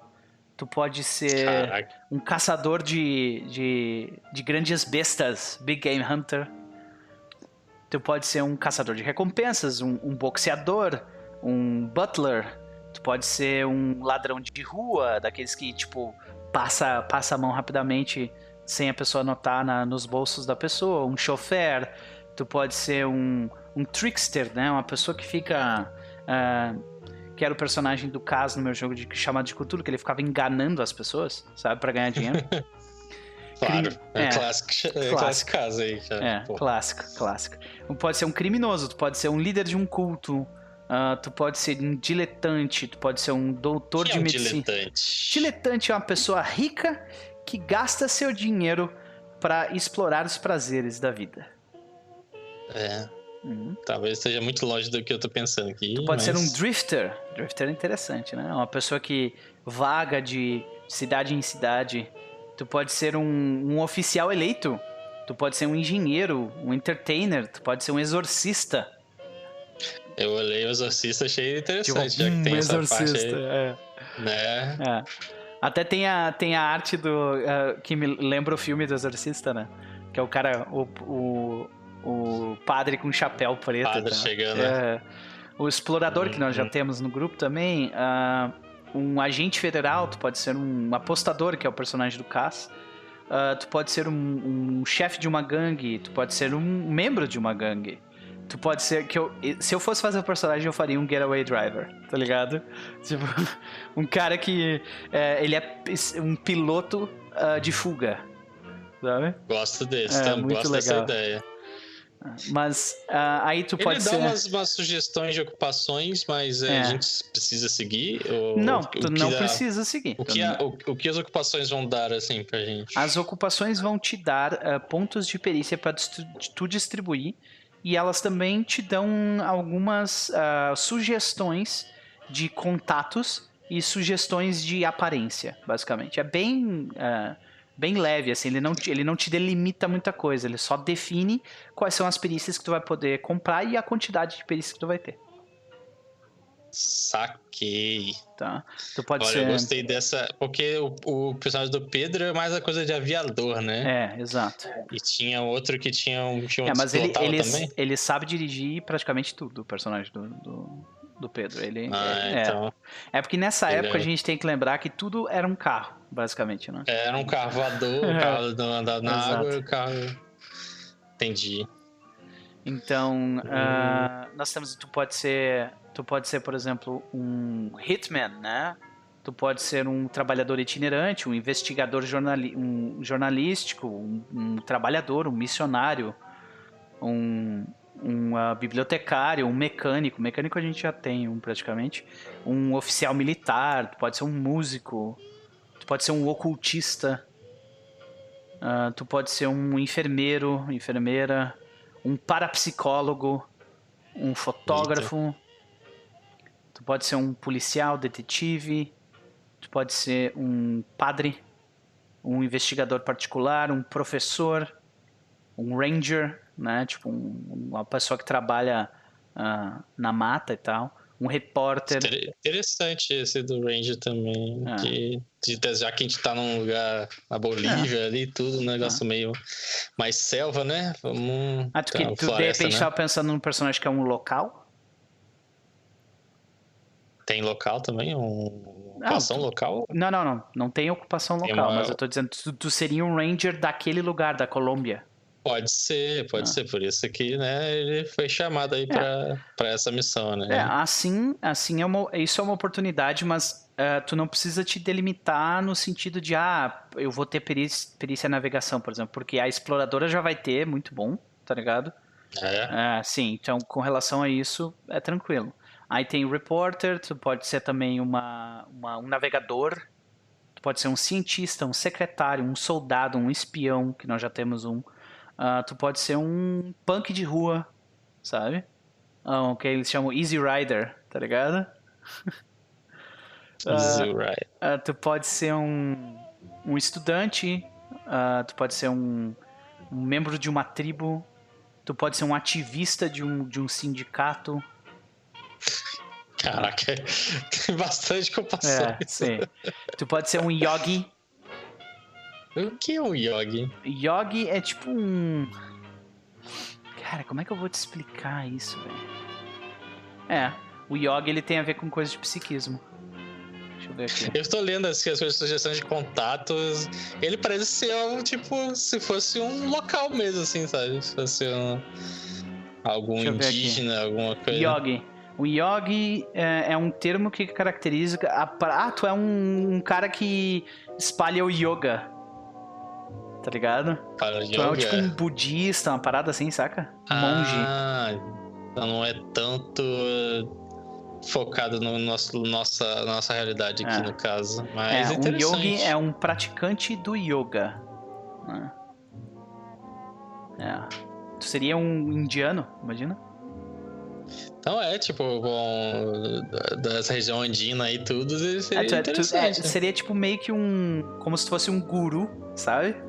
Tu pode ser Caraca. um caçador de, de, de grandes bestas, Big Game Hunter. Tu pode ser um caçador de recompensas, um, um boxeador, um butler. Tu pode ser um ladrão de rua, daqueles que, tipo, passa, passa a mão rapidamente sem a pessoa notar na- nos bolsos da pessoa. Um chofer. Tu pode ser um, um trickster, né? Uma pessoa que fica... ah, que era o personagem do caso no meu jogo de, chamado de Cthulhu, que ele ficava enganando as pessoas, sabe? Pra ganhar dinheiro. Claro. É, é. clássico, é Clássico. clássico caso aí. É, Pô. clássico, clássico. Tu pode ser um criminoso, tu pode ser um líder de um culto, ah, tu pode ser um diletante, tu pode ser um doutor Quem de é um medicina. diletante? Diletante é uma pessoa rica que gasta seu dinheiro pra explorar os prazeres da vida. É, Uhum. talvez esteja muito longe do que eu tô pensando aqui. Tu pode ser um mas- drifter. Drifter é interessante, né? Uma pessoa que vaga de cidade em cidade. Tu pode ser um, um oficial eleito. Tu pode ser um engenheiro, um entertainer. Tu pode ser um exorcista. Eu olhei o Exorcista, achei Tipo, interessante, já que um tem essa parte aí. É. Né? É. Até tem a, tem a arte do. eh, que me lembra o filme do Exorcista, né? Que é o cara, o, o, o padre com chapéu preto. Padre tá? chegando. É. O explorador que nós já Uhum. temos no grupo também. ah, um agente federal, tu pode ser um apostador, que é o personagem do Cass. Ah, tu pode ser um, um chefe de uma gangue, tu pode ser um membro de uma gangue. Tu pode ser que eu. Se eu fosse fazer o personagem, eu faria um getaway driver, tá ligado? Tipo, um cara que. é, ele é um piloto ah, de fuga. Sabe? Gosto desse, É, tá? muito gosto dessa legal. ideia. Mas ah, aí tu Ele pode dá ser. umas, umas sugestões de ocupações, mas é, É. a gente precisa seguir? Ou, Não, o tu não dá- precisa seguir. O que, a- o, o que as ocupações vão dar, assim, pra gente? As ocupações vão te dar ah, pontos de perícia para tu distribuir e elas também te dão algumas ah, sugestões de contatos e sugestões de aparência, basicamente. É bem ah, bem leve, assim, ele não, te- ele não te delimita muita coisa, ele só define quais são as perícias que tu vai poder comprar e a quantidade de perícias que tu vai ter, Saquei. tá? Tu pode Olha, ser... eu gostei dessa. Porque o, o personagem do Pedro é mais a coisa de aviador, né? É, exato. E tinha outro que tinha um. Tinha um É, mas ele, ele, também? ele sabe dirigir praticamente tudo, o personagem do, do, do Pedro. Ele, Ah, é, então. é porque nessa Ele época é- a gente tem que lembrar que tudo era um carro, basicamente, né? Era um carro voador, o carro andando na Exato. água, o carro. Entendi. Então, ah, nós temos, tu pode ser, tu pode ser, por exemplo, um hitman, né? Tu pode ser um trabalhador itinerante, um investigador jornali um jornalístico, um, um trabalhador, um missionário, um, um uh, bibliotecário, um mecânico. Mecânico a gente já tem um praticamente. Um oficial militar, tu pode ser um músico, tu pode ser um ocultista, uh, tu pode ser um enfermeiro, enfermeira, um parapsicólogo, um fotógrafo. Eita. Tu pode ser um policial, detetive, tu pode ser um padre, um investigador particular, um professor, um ranger, né? Tipo, um, uma pessoa que trabalha uh, na mata e tal. Um repórter. Interessante esse do Ranger também. Que, de, já que a gente tá num lugar na Bolívia é. ali tudo, um negócio é. meio mais selva, né? Vamos. Ah, tu, que, tu floresta, de repente né? tava pensando num personagem que é um local? Tem local também? Um... Ocupação local? Não, não, não. Não tem ocupação local, tem uma... mas eu tô dizendo, tu, tu seria um ranger daquele lugar, da Colômbia. Pode ser, pode ah. ser. Por isso que, né, ele foi chamado aí é. para essa missão, né? É, assim, assim é uma, isso é uma oportunidade, mas uh, tu não precisa te delimitar no sentido de, ah, eu vou ter perícia, perícia navegação, por exemplo, porque a exploradora já vai ter, muito bom, tá ligado? É. é sim, então com relação a isso, é tranquilo. Aí tem o reporter, tu pode ser também uma, uma, um navegador, tu pode ser um cientista, um secretário, um soldado, um espião, que nós já temos um Uh, tu pode ser um punk de rua, sabe? Um, que eles chamam Easy Rider, tá ligado? Easy uh, Rider. Uh, tu pode ser um, um estudante, tu pode ser um, um membro de uma tribo, tu pode ser um ativista de um, de um sindicato. Caraca, tem bastante ocupação. É, sim. Tu pode ser um yogi, o que é um yogi? Yogi é tipo um. Cara, como é que eu vou te explicar isso, velho? É, o yogi ele tem a ver com coisas de psiquismo. Deixa eu ver aqui. Eu estou lendo as, as sugestões de contatos. Ele parece ser algo tipo se fosse um local mesmo, assim, sabe? Se fosse um, algum indígena, alguma coisa. Yogi. O yogi é, é, um termo que caracteriza. A, ah, tu é um, um cara que espalha o yoga tá ligado? Tu é tipo um budista, uma parada assim, saca? Monge. Ah, então não é tanto focado no nosso nossa nossa realidade aqui é. no caso, mas é, um yogi é um praticante do yoga. Né? É. Tu seria um indiano, imagina? Então é, tipo, bom, dessa região andina e tudo, seria é, tu. Tu, é, seria tipo meio que um. Como se fosse um guru, sabe?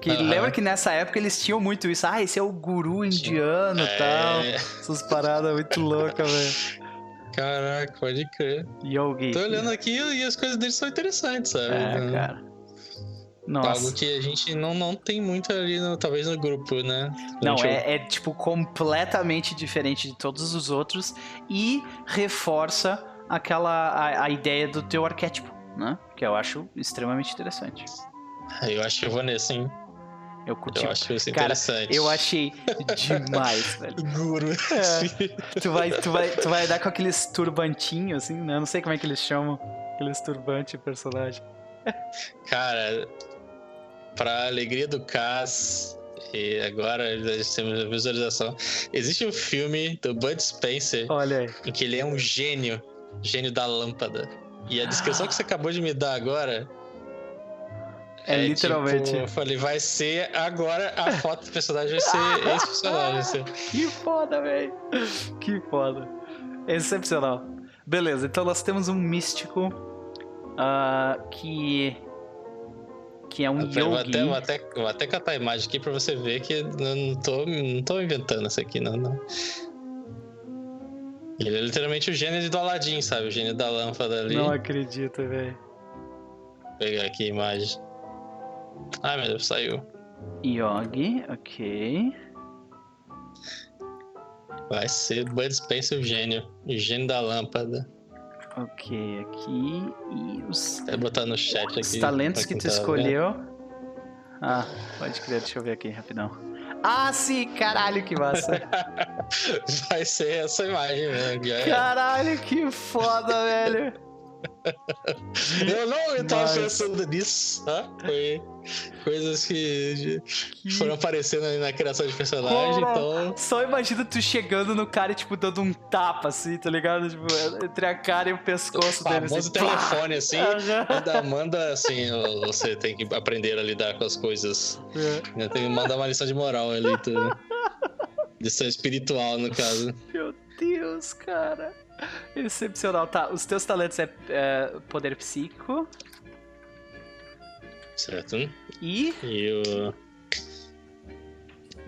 Que uhum. lembra que nessa época eles tinham muito isso. Ah, esse é o guru indiano e é... tal. Essas paradas muito loucas, velho. Caraca, pode crer. Yogi. Tô olhando aqui e as coisas deles são interessantes, sabe? É, então, cara. Nossa. Algo que a gente não, não tem muito ali, no, talvez no grupo, né? Não, é, é, tipo completamente diferente de todos os outros e reforça aquela a, a ideia do teu arquétipo, né? Que eu acho extremamente interessante. Eu acho que eu vou nesse, hein? Eu curti. Eu acho isso interessante. Cara, eu achei demais, velho. Guru. É, tu, vai, tu, vai, tu vai dar com aqueles turbantinhos, assim, né? Eu não sei como é que eles chamam. Aqueles turbantes personagem. Cara, pra alegria do Cass, e agora temos a visualização. Existe um filme do Bud Spencer. Olha aí. Em que ele é um gênio. Gênio da lâmpada. E a descrição que você acabou de me dar agora é, é literalmente. Tipo, eu falei, vai ser agora a foto do personagem vai ser esse personagem. Que foda, velho. Que foda. Excepcional. Beleza, então nós temos um místico uh, que. Que é um yogi. Vou até, vou, até, vou até catar a imagem aqui pra você ver que não, não, tô, não tô inventando isso aqui, não. não. Ele é literalmente o gênio do Aladdin, sabe? O gênio da lâmpada ali. Não acredito, velho. Vou pegar aqui a imagem. Ai meu Deus, saiu. Yogi, ok. Vai ser Bud Spencer o gênio. O gênio da lâmpada. Ok, aqui. E os. Vou botar no chat aqui. Os talentos que tu tá escolheu. Vendo. Ah, pode crer, deixa eu ver aqui rapidão. Ah, sim, caralho, que massa. Vai ser essa imagem mesmo. Caralho, que foda, velho. Eu não eu tava pensando nisso, tá? Foi coisas que, que... foram aparecendo ali na criação de personagem, então... Só imagina tu chegando no cara e, tipo, dando um tapa, assim, tá ligado? Tipo, entre a cara e o pescoço o dele. Assim, telefone, assim, manda, manda, assim, você tem que aprender a lidar com as coisas. É. Tem que mandar uma lição de moral ali, tu... lição espiritual, no caso. Meu Deus, cara. Excepcional. Tá, os teus talentos é, é poder psíquico. Certo. E? E o.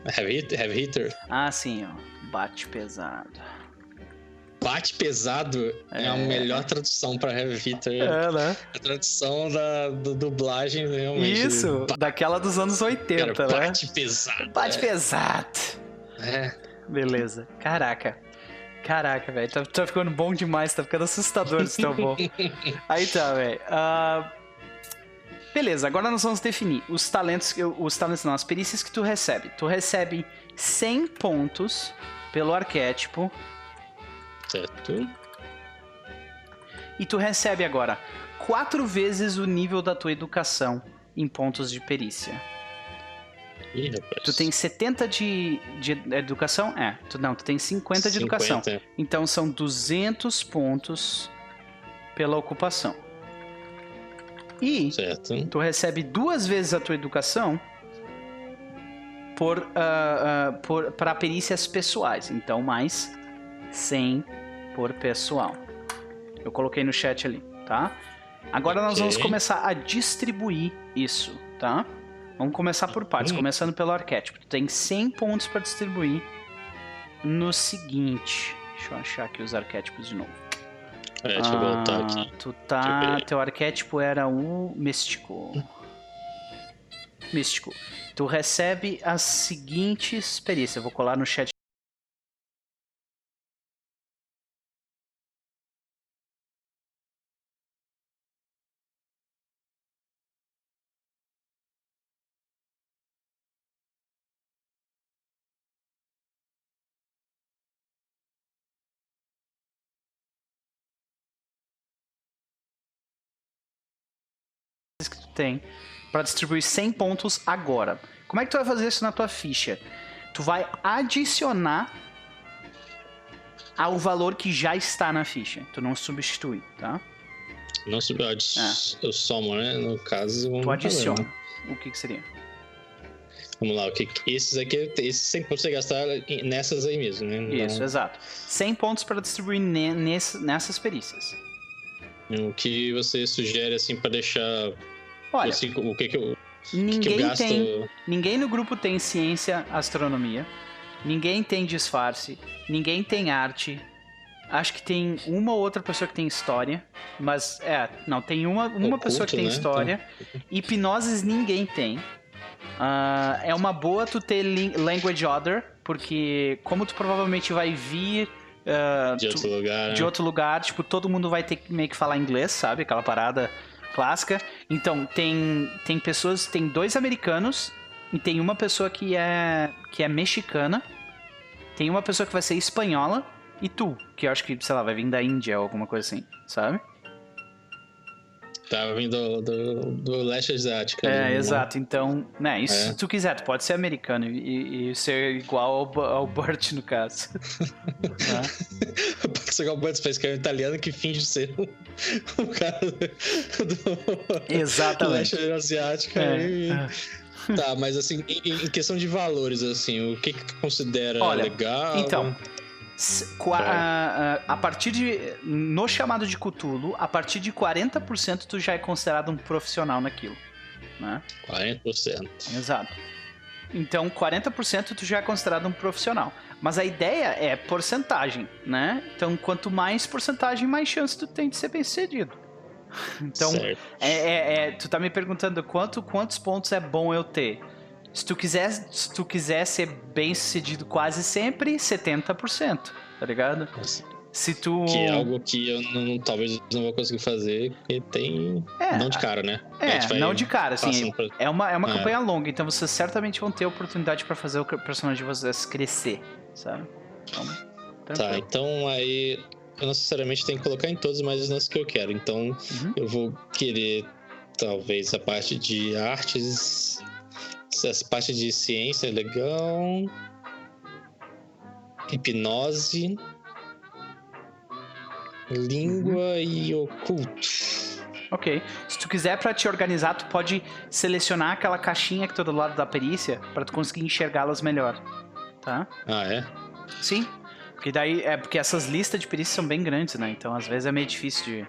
Heavy, heavy Hitter. Ah, sim, ó. Bate pesado. Bate pesado é, é a melhor tradução pra Heavy Hitter. É, né? A tradução da do, dublagem, realmente. Isso, daquela dos anos 80, Cara, né? Bate pesado. Bate é. pesado. É. Beleza. Caraca. Caraca, velho. Tá, tá, ficando bom demais, tá ficando assustador esse tão bom. Aí tá, velho. Uh, beleza, agora nós vamos definir os talentos, os talentos não, as perícias que tu recebe. Tu recebe 100 pontos pelo arquétipo. Certo. E tu recebe agora quatro vezes o nível da tua educação em pontos de perícia. Ih, rapaz. Tu tem 70 de, de educação? É. Tu, não, tu tem 50 de 50. educação. Então são 200 pontos pela ocupação. E certo. tu recebe duas vezes a tua educação por, uh, uh, por para perícias pessoais. Então mais 100 por pessoal. Eu coloquei no chat ali, tá? Agora okay. nós vamos começar a distribuir isso, tá? Vamos começar por partes, começando pelo arquétipo. Tu tem 100 pontos para distribuir no seguinte. Deixa eu achar aqui os arquétipos de novo. É, deixa eu voltar ah, aqui. Tu tá. Teu arquétipo era o místico. Místico. Tu recebe as seguintes perícias. Eu vou colar no chat tem para distribuir 100 pontos agora. Como é que tu vai fazer isso na tua ficha? Tu vai adicionar ao valor que já está na ficha. Tu não substitui, tá? Não substitui, é. eu somo, né? No caso, vamos Tu adiciona. O que, que seria? Vamos lá, o que, esses aqui, esses 100 pontos você gastar nessas aí mesmo, né? Isso, não... exato. 100 pontos para distribuir nessas perícias. O que você sugere, assim, para deixar Olha, assim, o que que eu, ninguém que eu gasto... tem, ninguém no grupo tem ciência, astronomia. Ninguém tem disfarce, ninguém tem arte. Acho que tem uma ou outra pessoa que tem história, mas é, não, tem uma, uma Oculto, pessoa que tem né? história. Então... Hipnoses ninguém tem. Uh, é uma boa tu ter language order, porque como tu provavelmente vai vir uh, de, outro lugar, de né? outro lugar, tipo, todo mundo vai ter que meio que falar inglês, sabe? Aquela parada clássica. Então, tem, tem pessoas, tem dois americanos e tem uma pessoa que é que é mexicana. Tem uma pessoa que vai ser espanhola e tu, que eu acho que, sei lá, vai vir da Índia ou alguma coisa assim, sabe? Tava vindo do, do, do leste asiático. É, né? exato. Então, né, isso é. se tu quiser, tu pode ser americano e, e ser igual ao, ao Burt, no caso. tá? pode ser igual ao Burt, mas que é um italiano que finge ser um, um cara do, Exatamente. leste asiático. É. E... Tá, mas assim, em, em, questão de valores, assim, o que que considera Olha, legal? Então, a, a, a, partir de. No chamado de Cthulhu, a partir de 40% tu já é considerado um profissional naquilo. Né? 40%. Exato. Então, 40% tu já é considerado um profissional. Mas a ideia é porcentagem, né? Então, quanto mais porcentagem, mais chance tu tem de ser bem sucedido. Então, é, é, é, tu tá me perguntando quanto, quantos pontos é bom eu ter. Se tu quiser, se tu quiser ser bem sucedido quase sempre, 70%, tá ligado? Se tu. Que é algo que eu não, talvez não vou conseguir fazer, porque tem. É, não de cara, né? É, não de cara, assim. Pra... É uma, é uma é. campanha longa, então vocês certamente vão ter oportunidade para fazer o personagem de vocês crescer, sabe? Então, tá, então aí. eu necessariamente tenho que colocar em todos, mas nas que eu quero. Então Uhum. eu vou querer talvez a parte de artes, essa parte de ciência é legal, hipnose, língua e oculto. Ok. Se tu quiser pra te organizar, tu pode selecionar aquela caixinha que tá do lado da perícia pra tu conseguir enxergá-las melhor. Tá? Ah, é? Sim. Porque daí é porque essas listas de perícias são bem grandes, né? Então às vezes é meio difícil de,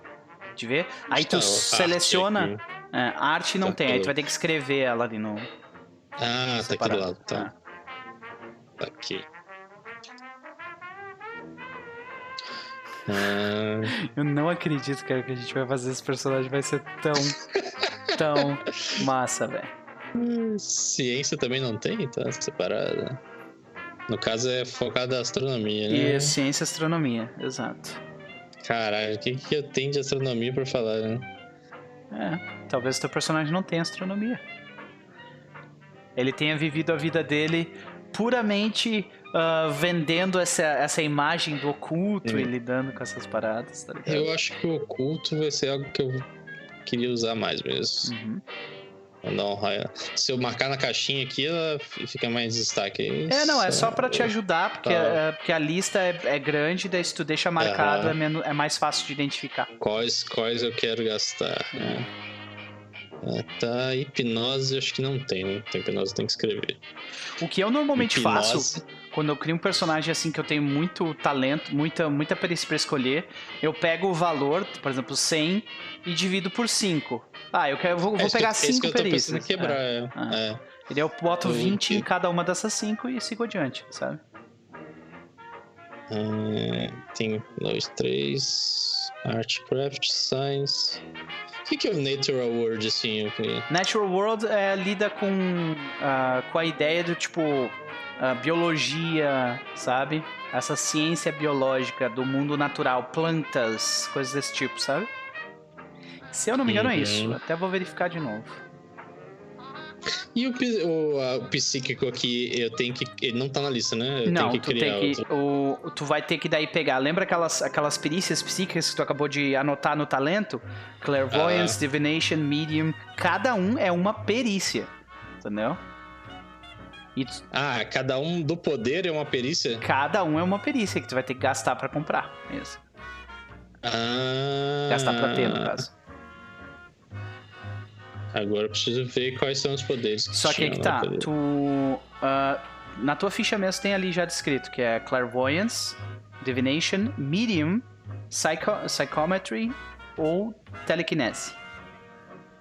de ver. Aí tu arte seleciona. aqui. É, arte não Tá tem, aí tu tudo. vai ter que escrever ela ali no. Ah, tá aqui do separado. lado, tá. É. Aqui. Ah, Eu não acredito, cara, que a gente vai fazer esse personagem vai ser tão, tão massa, velho. ciência também não tem, tá separada. No caso é focada na astronomia, né? E ciência e astronomia, exato. Caralho, o que, que eu tenho de astronomia pra falar, né? É, talvez o teu personagem não tenha astronomia. Ele tenha vivido a vida dele puramente ah, vendendo essa, essa imagem do oculto Hum. e lidando com essas paradas, tá ligado? Eu acho que o oculto vai ser algo que eu queria usar mais mesmo. Uhum. Raio. Se eu marcar na caixinha aqui, ela fica mais destaque. É, não, é só pra te ajudar, porque, Tá. é, porque a lista é, é grande, daí se tu deixa marcado é, menos, é mais fácil de identificar. Quais, quais eu quero gastar. né? Ah, tá, hipnose acho que não tem, né? Tem hipnose, tem que escrever. O que eu normalmente faço Hipnose. quando eu crio um personagem assim que eu tenho muito talento, muita, muita perícia pra escolher, eu pego o valor, por exemplo, 100 e divido por 5. Ah, eu quero, vou, É vou que- pegar é isso 5 que eu tô perícias. em quebrar. É. É. É. E daí eu boto Eu 20 em entendo. cada uma dessas 5 e sigo adiante, sabe? É, tem dois, três. Art, craft, science. O que, que é o Natural World, assim? queria- Natural World é, lida com, ah, com a ideia do tipo ah, biologia, sabe? Essa ciência biológica do mundo natural, plantas, coisas desse tipo, sabe? Se eu não me engano é Uhum. isso. Até vou verificar de novo. E o, o, a- o psíquico aqui, eu tenho que. Ele não tá na lista, né? Eu não, tenho que tu criar tem que. outro. O, tu vai ter que daí pegar. Lembra aquelas, aquelas perícias psíquicas que tu acabou de anotar no talento? Clairvoyance, Ah. Divination, Medium. Cada um é uma perícia. Entendeu? Tu- Ah, cada um do poder é uma perícia? cada um é uma perícia que tu vai ter que gastar pra comprar. Isso. Ah. Gastar pra ter, no caso. Agora eu preciso ver quais são os poderes. Só que aí que tá. Tu. ah, na tua ficha mesmo tem ali já descrito, que é Clairvoyance, Divination, Medium, Psycho Psychometry ou Telekinese.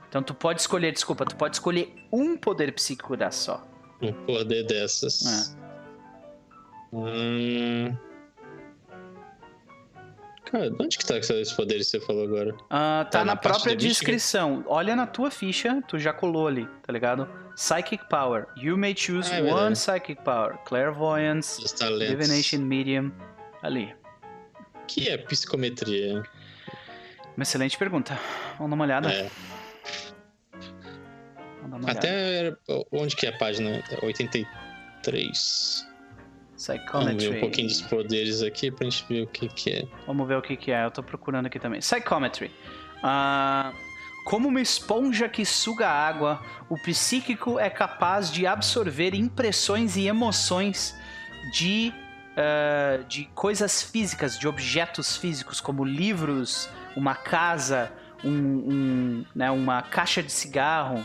Então tu pode escolher, desculpa, tu pode escolher um poder psíquico dessa só. Um poder dessas. É. Hum... Cara, de onde que tá esses poderes que você falou agora? Ah, tá, Tá na, na própria descrição. Olha na tua ficha, tu já colou ali, tá ligado? Psychic Power. You may choose Ah, é one. Psychic Power. Clairvoyance. Divination, Medium. Ali. que é psicometria? Uma excelente pergunta. Vamos dar uma olhada. É. Vamos dar uma olhada. Até era- onde que é a página? 83. Vamos Psychometry. ver um pouquinho dos poderes aqui pra gente ver o que que é. Vamos ver o que, que é. Eu tô procurando aqui também. Psychometry. Ah, como uma esponja que suga água, o psíquico é capaz de absorver impressões e emoções de, ah, de coisas físicas, de objetos físicos, como livros, uma casa, um, um, né, uma caixa de cigarro.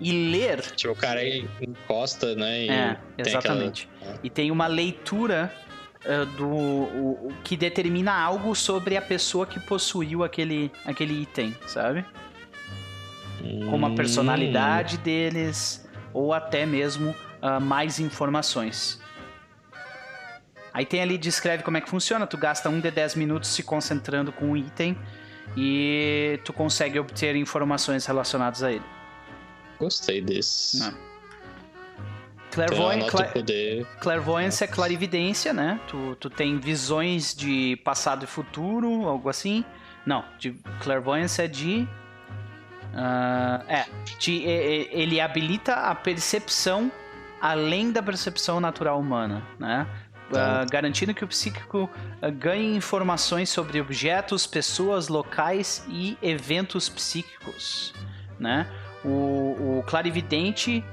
E ler Tipo, o cara encosta, né? E É, tem exatamente. aquela- E tem uma leitura eh, do o- o que determina algo sobre a pessoa que possuiu aquele, aquele item, sabe? Como a Hum, personalidade deles ou até mesmo ah, mais informações. Aí tem ali descreve como é que funciona. Tu gasta um de 10 minutos se concentrando com um item e tu consegue obter informações relacionadas a ele. Gostei desse. Então, anota cla- poder. Clairvoyance é clarividência, né? Tu, tu tem visões de passado e futuro, algo assim. Não, de Clairvoyance é de. ah, é, de- ele habilita a percepção além da percepção natural humana, né? uh, garantindo que o psíquico uh, ganhe informações sobre objetos, pessoas, locais e eventos psíquicos, né? O, o clarividente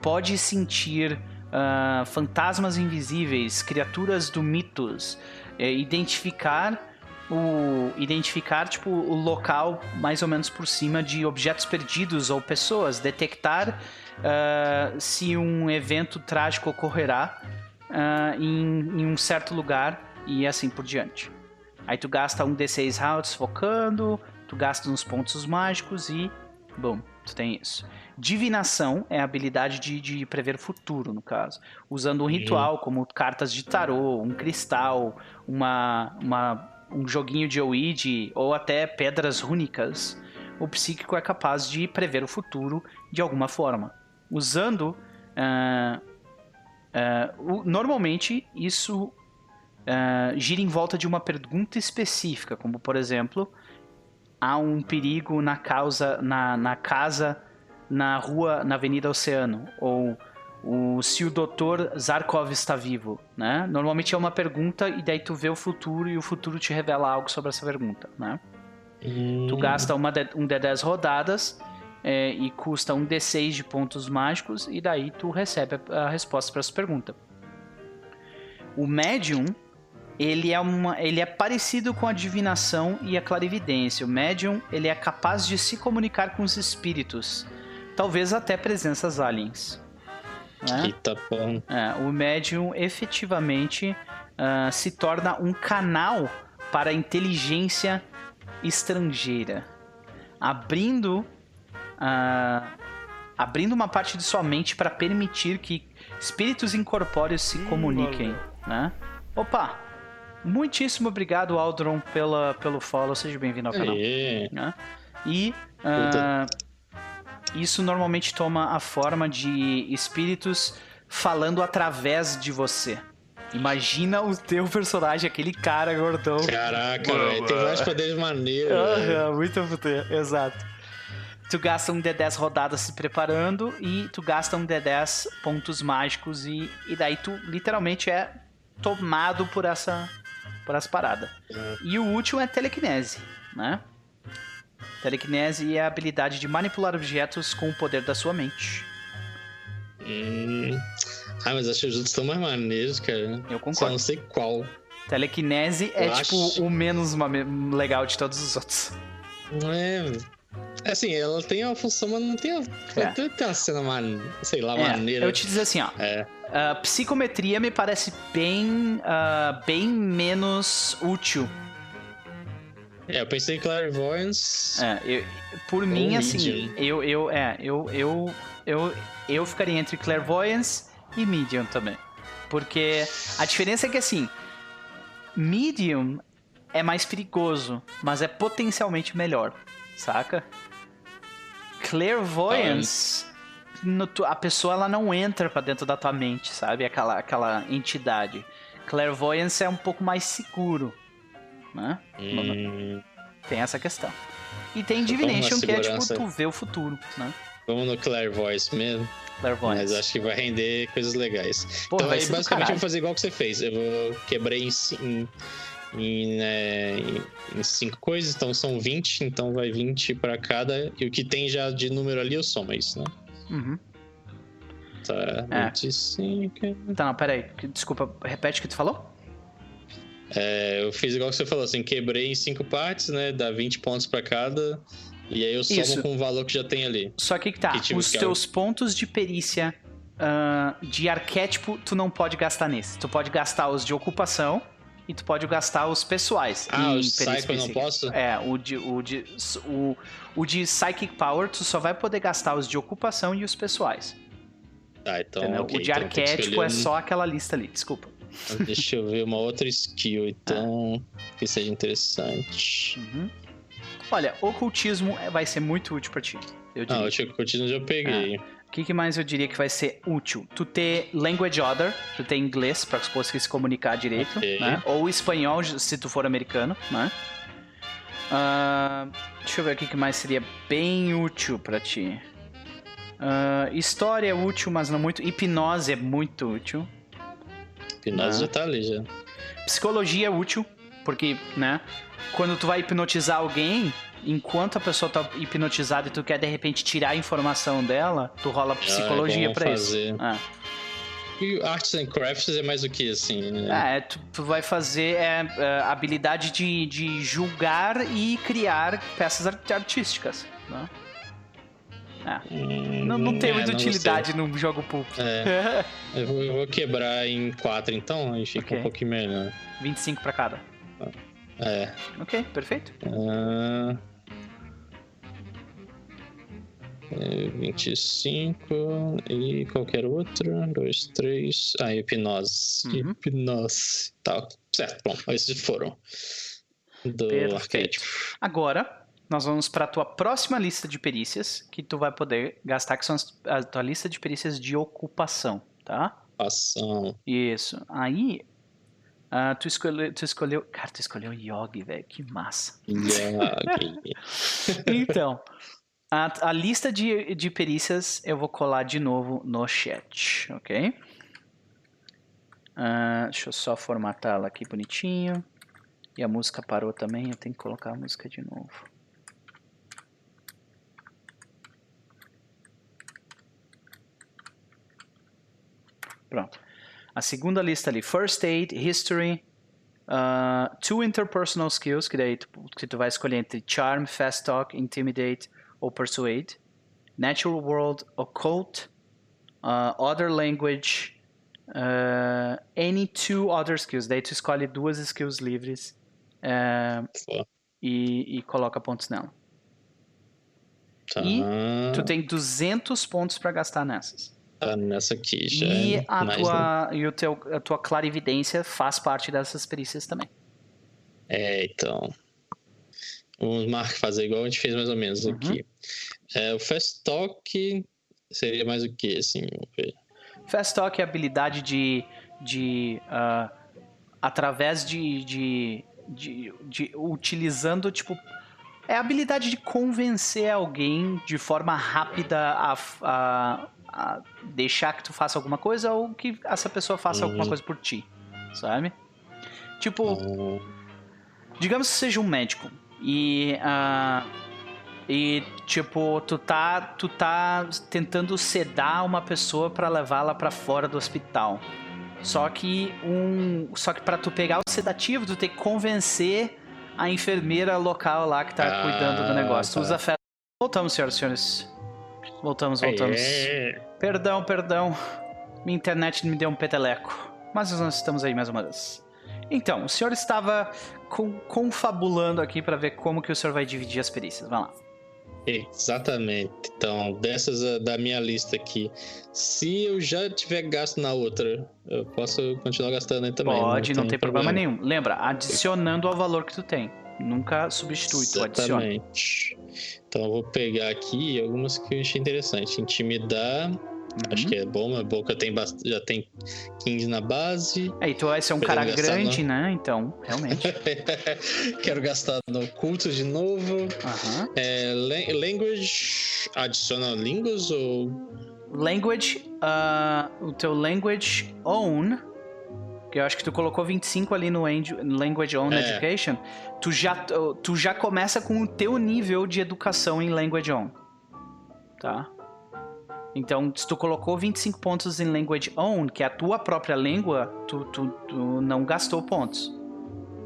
pode sentir uh, fantasmas invisíveis, criaturas do mitos, é, identificar o identificar tipo o local mais ou menos por cima de objetos perdidos ou pessoas, detectar uh, se um evento trágico ocorrerá uh, em, em, um certo lugar e assim por diante. Aí tu gasta um D6 rounds focando, tu gasta uns pontos mágicos e bom, tu tem isso. Divinação é a habilidade de, de prever o futuro, no caso. Usando um ritual, como cartas de tarô, um cristal, uma, uma, um joguinho de Ouija ou até pedras rúnicas, o psíquico é capaz de prever o futuro de alguma forma. Usando. Uh, uh, normalmente, isso uh, gira em volta de uma pergunta específica, como por exemplo, há um perigo na, causa, na, na casa na rua, na Avenida Oceano, ou o, se o Dr. Zarkov está vivo, né? Normalmente é uma pergunta e daí tu vê o futuro e o futuro te revela algo sobre essa pergunta, né? Hum. Tu gasta uma de, um D10 rodadas é, e custa um D6 de pontos mágicos e daí tu recebe a, a resposta para essa pergunta. O médium ele é, uma, ele é parecido com a divinação e a clarividência. O médium ele é capaz de se comunicar com os espíritos talvez até presenças aliens. Né? Eita, bom. É, o médium efetivamente uh, se torna um canal para a inteligência estrangeira, abrindo, uh, abrindo uma parte de sua mente para permitir que espíritos incorpóreos se hum, comuniquem. Né? Opa! Muitíssimo obrigado, Aldron, pela, pelo follow. Seja bem-vindo ao canal. Né? E uh, isso normalmente toma a forma de espíritos falando através de você. Imagina o teu personagem, aquele cara gordão. Caraca, velho. Tem vários poderes maneiros. Uhum, muito poder, exato. Tu gasta um D10 rodadas se preparando e tu gasta um D10 pontos mágicos e, e daí tu literalmente é tomado por essa, por essa parada. Uhum. E o último é telecinese, né? Telecinese é a habilidade de manipular objetos com o poder da sua mente. Hum. Ah, mas acho que os outros estão mais maneiros, cara. Eu concordo. Só não sei qual. Telecinese é Eu tipo acho... o menos legal de todos os outros. É. É assim, ela tem uma função, mas não tem, a, é. tem uma cena, man, sei lá, é. maneira. Eu te dizer assim, ó. É. Uh, psicometria me parece bem, uh, bem menos útil é, eu pensei em Clairvoyance. É, eu, por mim, assim, eu, eu, é, eu, eu, eu, eu ficaria entre Clairvoyance e Medium também. Porque a diferença é que, assim, Medium é mais perigoso, mas é potencialmente melhor, saca? Clairvoyance, no, a pessoa ela não entra para dentro da tua mente, sabe? Aquela, aquela entidade. Clairvoyance é um pouco mais seguro né? Hum... Tem essa questão. E tem Divination, que é tipo, tu vê o futuro, né? Vamos no Clairvoyance mesmo. Clairvoyance. Mas acho que vai render coisas legais. Porra, então aí basicamente eu vou fazer igual que você fez. Eu vou quebrei em, em, em, é, em, cinco coisas, então são 20, então vai 20 para cada. E o que tem já de número ali eu somo, é isso, né? Uhum. Tá, é. 25. Tá, não, peraí. Desculpa, repete o que tu falou? É, eu fiz igual que você falou, assim, quebrei em cinco partes, né? Dá 20 pontos para cada. E aí eu somo Isso. com o valor que já tem ali. Só que que tá, que tipo os que teus é o... pontos de perícia uh, de arquétipo, tu não pode gastar nesse. Tu pode gastar os de ocupação e tu pode gastar os pessoais. Ah, os Psycho eu não posso? É, o de, o, de, o, o de Psychic Power, tu só vai poder gastar os de ocupação e os pessoais. Ah, então. Okay, o de então arquétipo é só aquela lista ali, desculpa. Deixa eu ver uma outra skill, então, que seja interessante. Uhum. Olha, ocultismo é, vai ser muito útil pra ti. Eu diria. Ah, o ocultismo eu já peguei. O que, que, mais eu diria que vai ser útil? Tu ter language order, tu ter inglês pra conseguir se comunicar direito, okay. né? Ou espanhol se tu for americano, né? Uh, deixa eu ver o que, mais seria bem útil para ti. Uh, história é útil, mas não muito. Hipnose é muito útil. Hipnose Ah. já tá ali já. Psicologia é útil, porque, né? Quando tu vai hipnotizar alguém, enquanto a pessoa tá hipnotizada e tu quer de repente tirar a informação dela, tu rola psicologia Ah, é pra isso. fazer. Ah. E Arts and Crafts é mais o que, assim? Né? Ah, é, tu, tu vai fazer é, é, habilidade de, de julgar e criar peças art- artísticas. Né? Hum, Não, não tem é, muita utilidade num jogo público. É, eu, vou, eu vou quebrar em quatro então, aí fica Ok. um pouquinho melhor. 25 pra cada. É. Ok, perfeito. Ah, é, 25 e qualquer outra. Dois, três. Ah, hipnose. Uhum. Hipnose. Tá, certo. Bom, esses foram. Do Perfeito. arcade. Agora, nós vamos pra tua próxima lista de perícias que tu vai poder gastar, que são a tua lista de perícias de ocupação, tá? Ação. Isso. Aí, ah, tu, escolheu, tu escolheu. Cara, tu escolheu Yogi, velho. Que massa. Yagi. Então, a, a lista de, de perícias eu vou colar de novo no chat, ok? Ah, deixa eu só formatar ela aqui bonitinho. E a música parou também, eu tenho que colocar a música de novo. Pronto. A segunda lista ali, First Aid, History, uh, Two Interpersonal Skills, que daí tu, que tu vai escolher entre Charm, Fast Talk, Intimidate ou Persuade. Natural World, Occult, uh, Other Language, uh, Any Two Other Skills. Daí tu escolhe duas skills livres uh, e, e coloca pontos nela. Tá, E Tu tem 200 pontos pra gastar nessas. tá nessa aqui já. E, é a tua, e o teu, a tua clarividência faz parte dessas perícias também. É, então. Vamos Mark fazer igual a gente fez mais ou menos Uhum. aqui. É, o Fast Talk seria mais o que, assim? Fast Talk é a habilidade de. de ah, através de, de, de, de- utilizando, tipo. É a habilidade de convencer alguém de forma rápida a, a, a deixar que tu faça alguma coisa ou que essa pessoa faça Uhum. alguma coisa por ti. Sabe? Tipo, Então, digamos que seja um médico e ah, e tipo tu tá tu tá tentando sedar uma pessoa pra levá-la pra fora do hospital só que um só que para tu pegar o sedativo tu tem que convencer a enfermeira local lá que tá Ah, cuidando do negócio tu tá. usa fé voltamos senhoras e senhores voltamos voltamos é, Perdão, perdão. Minha internet me deu um peteleco. Mas nós estamos aí mais uma vez. Então, o senhor estava confabulando aqui para ver como que o senhor vai dividir as perícias. Vai lá. Exatamente. Então, dessas ah, da minha lista aqui, se eu já tiver gasto na outra, eu posso continuar gastando aí também. Pode, não tem problema nenhum. Lembra, adicionando ao valor que tu tem. Nunca substitui, tu adiciona. Exatamente. Então eu vou pegar aqui algumas que eu achei interessante. Intimidar, acho Uhum. que é bom, a boca tem bast... já tem 15 na base. É, e tu vai ser um Pretendo cara grande, né? Então, realmente. Quero gastar no culto de novo. Aham. É, lan- language, adiciona línguas ou. Language, ah, o teu language own, que eu acho que tu colocou 25 ali no Language Own É. Education, tu já, tu já começa com o teu nível de educação em Language Own. Tá? Então, se tu colocou 25 pontos em Language Own, que é a tua própria língua, tu, tu, tu não gastou pontos.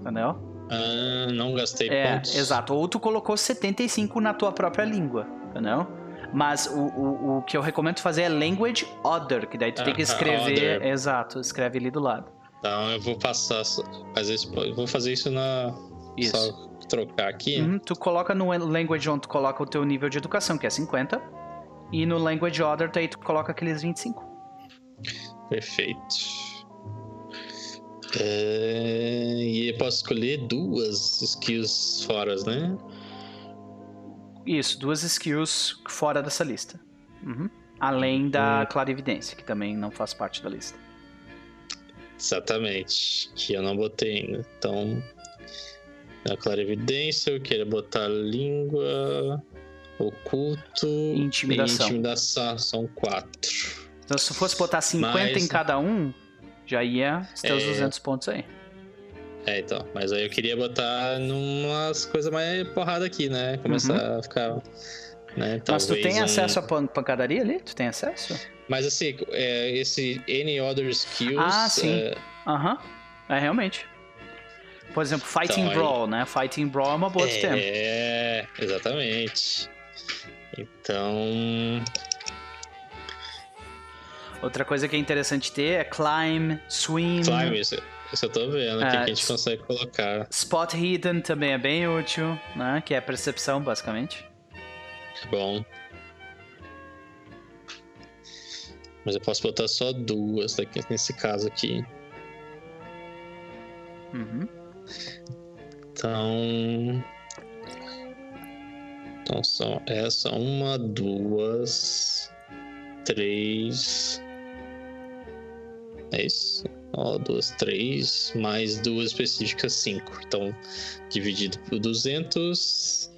Entendeu? Ah, não gastei É, pontos. exato. Ou tu colocou 75 na tua própria língua, entendeu? Mas o, o, o que eu recomendo fazer é Language Other, que daí tu tem que Ah, escrever. other. Exato, escreve ali do lado. Então eu vou passar. Fazer isso, eu vou fazer isso na. Isso. Só trocar aqui. Uhum, tu coloca no Language On, tu coloca o teu nível de educação, que é 50. E no Language Other, tu aí tu coloca aqueles 25. Perfeito. É, e eu posso escolher duas skills fora, né? Isso, duas skills fora dessa lista. Uhum. Além da Hum. clarividência, que também não faz parte da lista. Exatamente. Que eu não botei ainda. Então, na clarividência, eu queria botar língua, oculto Intimidação. e intimidação. São quatro. Então, se fosse botar 50 Mas- em cada um, Já ia os teus É. 200 pontos aí. É, então. Mas aí eu queria botar numas coisas mais porrada aqui, né? Começar a ficar. Né? Uhum. Mas tu tem um- acesso à pan- pancadaria ali? Tu tem acesso? Mas assim, é, esse Any Other Skills. Ah, sim. é, Aham. É, realmente. Por exemplo, Fighting Então, aí- Brawl, né? Fighting Brawl é uma boa de tempo. É, exatamente. Então. Outra coisa que é interessante ter é Climb, Swim, Climb, isso, isso eu tô vendo. Ah, que a gente consegue colocar? Spot Hidden também é bem útil, né? Que é percepção, basicamente. Bom. Mas eu posso botar só duas daqui, nesse caso aqui. Uhum. Então. Então são essa, uma, duas, três. É isso? Ó, duas, três, mais duas específicas, cinco. Então, dividido por 200.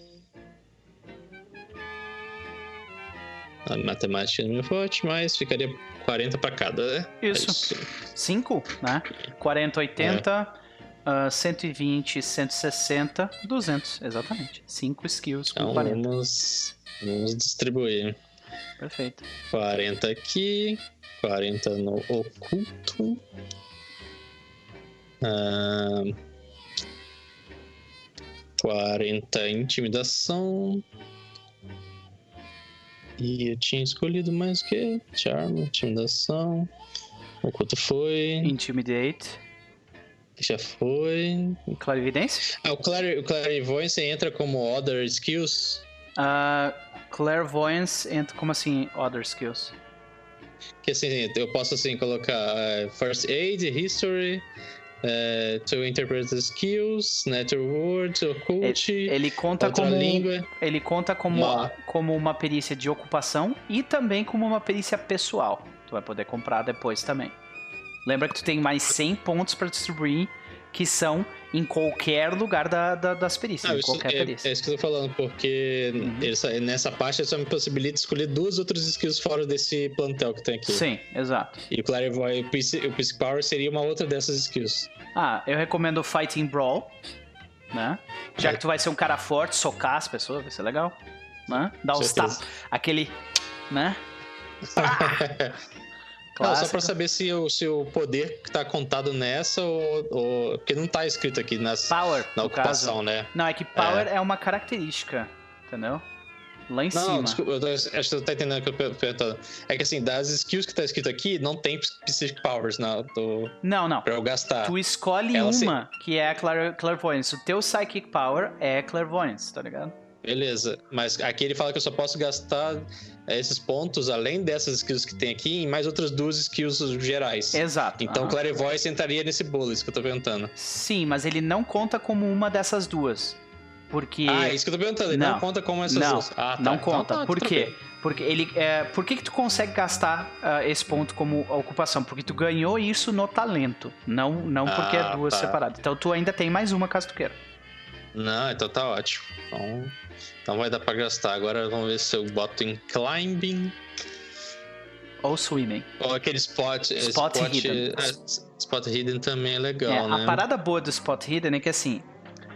A matemática não é forte, mas ficaria 40 para cada, né? Isso. É 5, né? 40, 80, ah, 120, 160, 200, exatamente. 5 skills com Então 40. vamos, vamos distribuir. Perfeito. 40 aqui, 40 no oculto. Ah, 40 intimidação. E eu tinha escolhido mais o que? Charm, intimidação. Oculto foi. Intimidate. Já foi. Clarividência? Ah, o, Clari o Clarivoyance entra como Other Skills. Ah, clairvoyance entra como assim, other skills? Que assim, eu posso assim colocar eh, First Aid, History, eh, To Interpret the Skills, Natural Words, Occult, Ele conta outra como língua. ele conta como Uma- como uma perícia de ocupação e também como uma perícia pessoal. Tu vai poder comprar depois também. Lembra que tu tem mais 100 pontos para distribuir que são em qualquer lugar da, da- das perícias, Não, isso, qualquer é, perícia. é isso que eu tô falando, porque Uhum. essa- nessa parte só me possibilita escolher duas outras skills fora desse plantel que tem aqui. Sim, exato. E o Clarivoyance, o Psy- o Psychic Power seria uma outra dessas skills. Ah, eu recomendo o Fighting Brawl, né? Já É. que tu vai ser um cara forte, socar as pessoas, vai ser legal. Né? Dar Certeza. tapas, aquele, né? Não, só Clássico. pra saber se o, se o poder que tá contado nessa ou, ou- Porque não tá escrito aqui nas, Power, na ocupação, caso. né? Não, é que Power é. uma característica, entendeu? Lá em Não, cima. não, desculpa, eu tô, acho que tu tá entendendo o que eu tô perguntando. É que assim, das skills que tá escrito aqui, não tem Psychic Powers na, do, Não, não. pra eu gastar. Tu escolhe Ela uma, que é a clair Clairvoyance. O teu Psychic Power é Clairvoyance, tá ligado? Beleza, mas aqui ele fala que eu só posso gastar é, esses pontos, além dessas skills que tem aqui, em mais outras duas skills gerais. Exato. Então, aham. Clarivoyance entraria nesse bolo, isso que eu tô perguntando. Sim, mas ele não conta como uma dessas duas. Porque. Ah, é isso que eu tô perguntando, ele não, Não. conta como essas Não, duas. Ah, tá. não Então conta. tá, Por quê? tranquilo. Porque ele. É, por que, que tu consegue gastar ah, esse ponto como ocupação? Porque tu ganhou isso no talento. Não, não porque é Ah, duas tá. separadas. Então tu ainda tem mais uma caso tu queira. Não, então tá ótimo. Então, então vai dar pra gastar. Agora vamos ver se eu boto em climbing. Ou swimming. Ou aquele spot. eh, Spot hidden. é, spot hidden também é legal, É, né? A parada boa do Spot Hidden é que assim,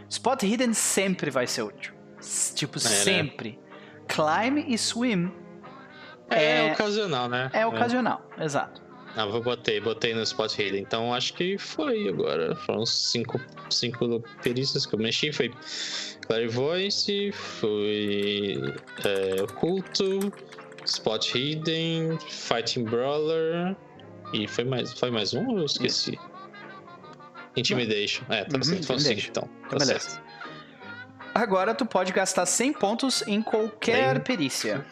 Spot Hidden sempre vai ser útil. Tipo, né? sempre. Climb e Swim É, é- ocasional, né? é ocasional, exato. Ah, vou botei, botei no spot hidden. Então acho que foi agora. Foram cinco, cinco perícias que eu mexi. Foi Clarivoyance, foi é, Oculto, Spot Hidden, Fighting Brawler. E foi mais, foi mais um ou eu esqueci? Intimidation. É, tá Uhum, certo. Foram cinco então. Então, Tá beleza. certo. Agora tu pode gastar 100 pontos em qualquer Bem- perícia.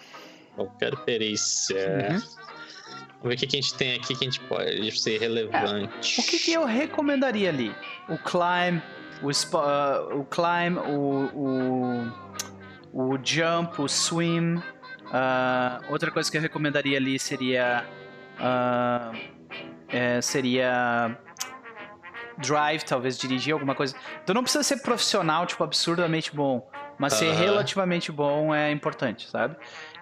Qualquer perícia. Uhum. Vamos ver o que que a gente tem aqui que a gente pode ser relevante. O que, que eu recomendaria ali? O Climb, o, ah, o Climb, o, o, o Jump, o Swim. ah, outra coisa que eu recomendaria ali seria. ah, é, seria. Drive, talvez dirigir alguma coisa. Tu não precisa ser profissional, tipo, absurdamente bom. Mas ser relativamente bom é importante, sabe?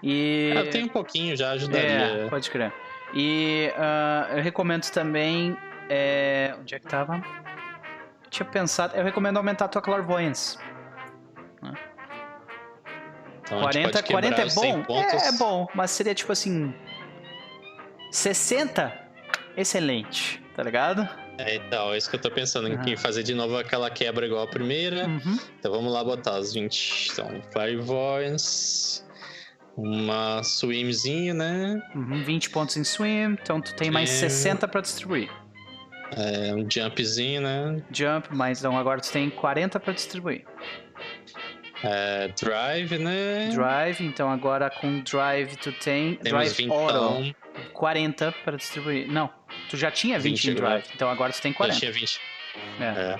E. Ah, eu tenho um pouquinho já, É, ajudaria. pode crer. E ah, eu recomendo também é... Onde é que tava? Eu tinha pensado... Eu recomendo aumentar a tua Clairvoyance. Então, a gente 40, pode 40 é quebrar os 100 bom? É, é bom, mas seria tipo assim... 60? Excelente, tá ligado? É, então, é isso que eu tô pensando, em fazer de novo aquela quebra igual a primeira. Uhum. Então vamos lá botar os 20. Então, Clairvoyance, uma swimzinho, né? Uhum, 20 pontos em swim, então tu tem mais É. 60 pra distribuir. É, um jumpzinho, né? Jump, mas então agora tu tem 40 pra distribuir. É, drive, né? Drive, então agora com drive tu tem Temos drive 20 auto, 40 pra distribuir. Não, tu já tinha 20, 20 em drive, então agora tu tem Já 40. tinha 20. É. É.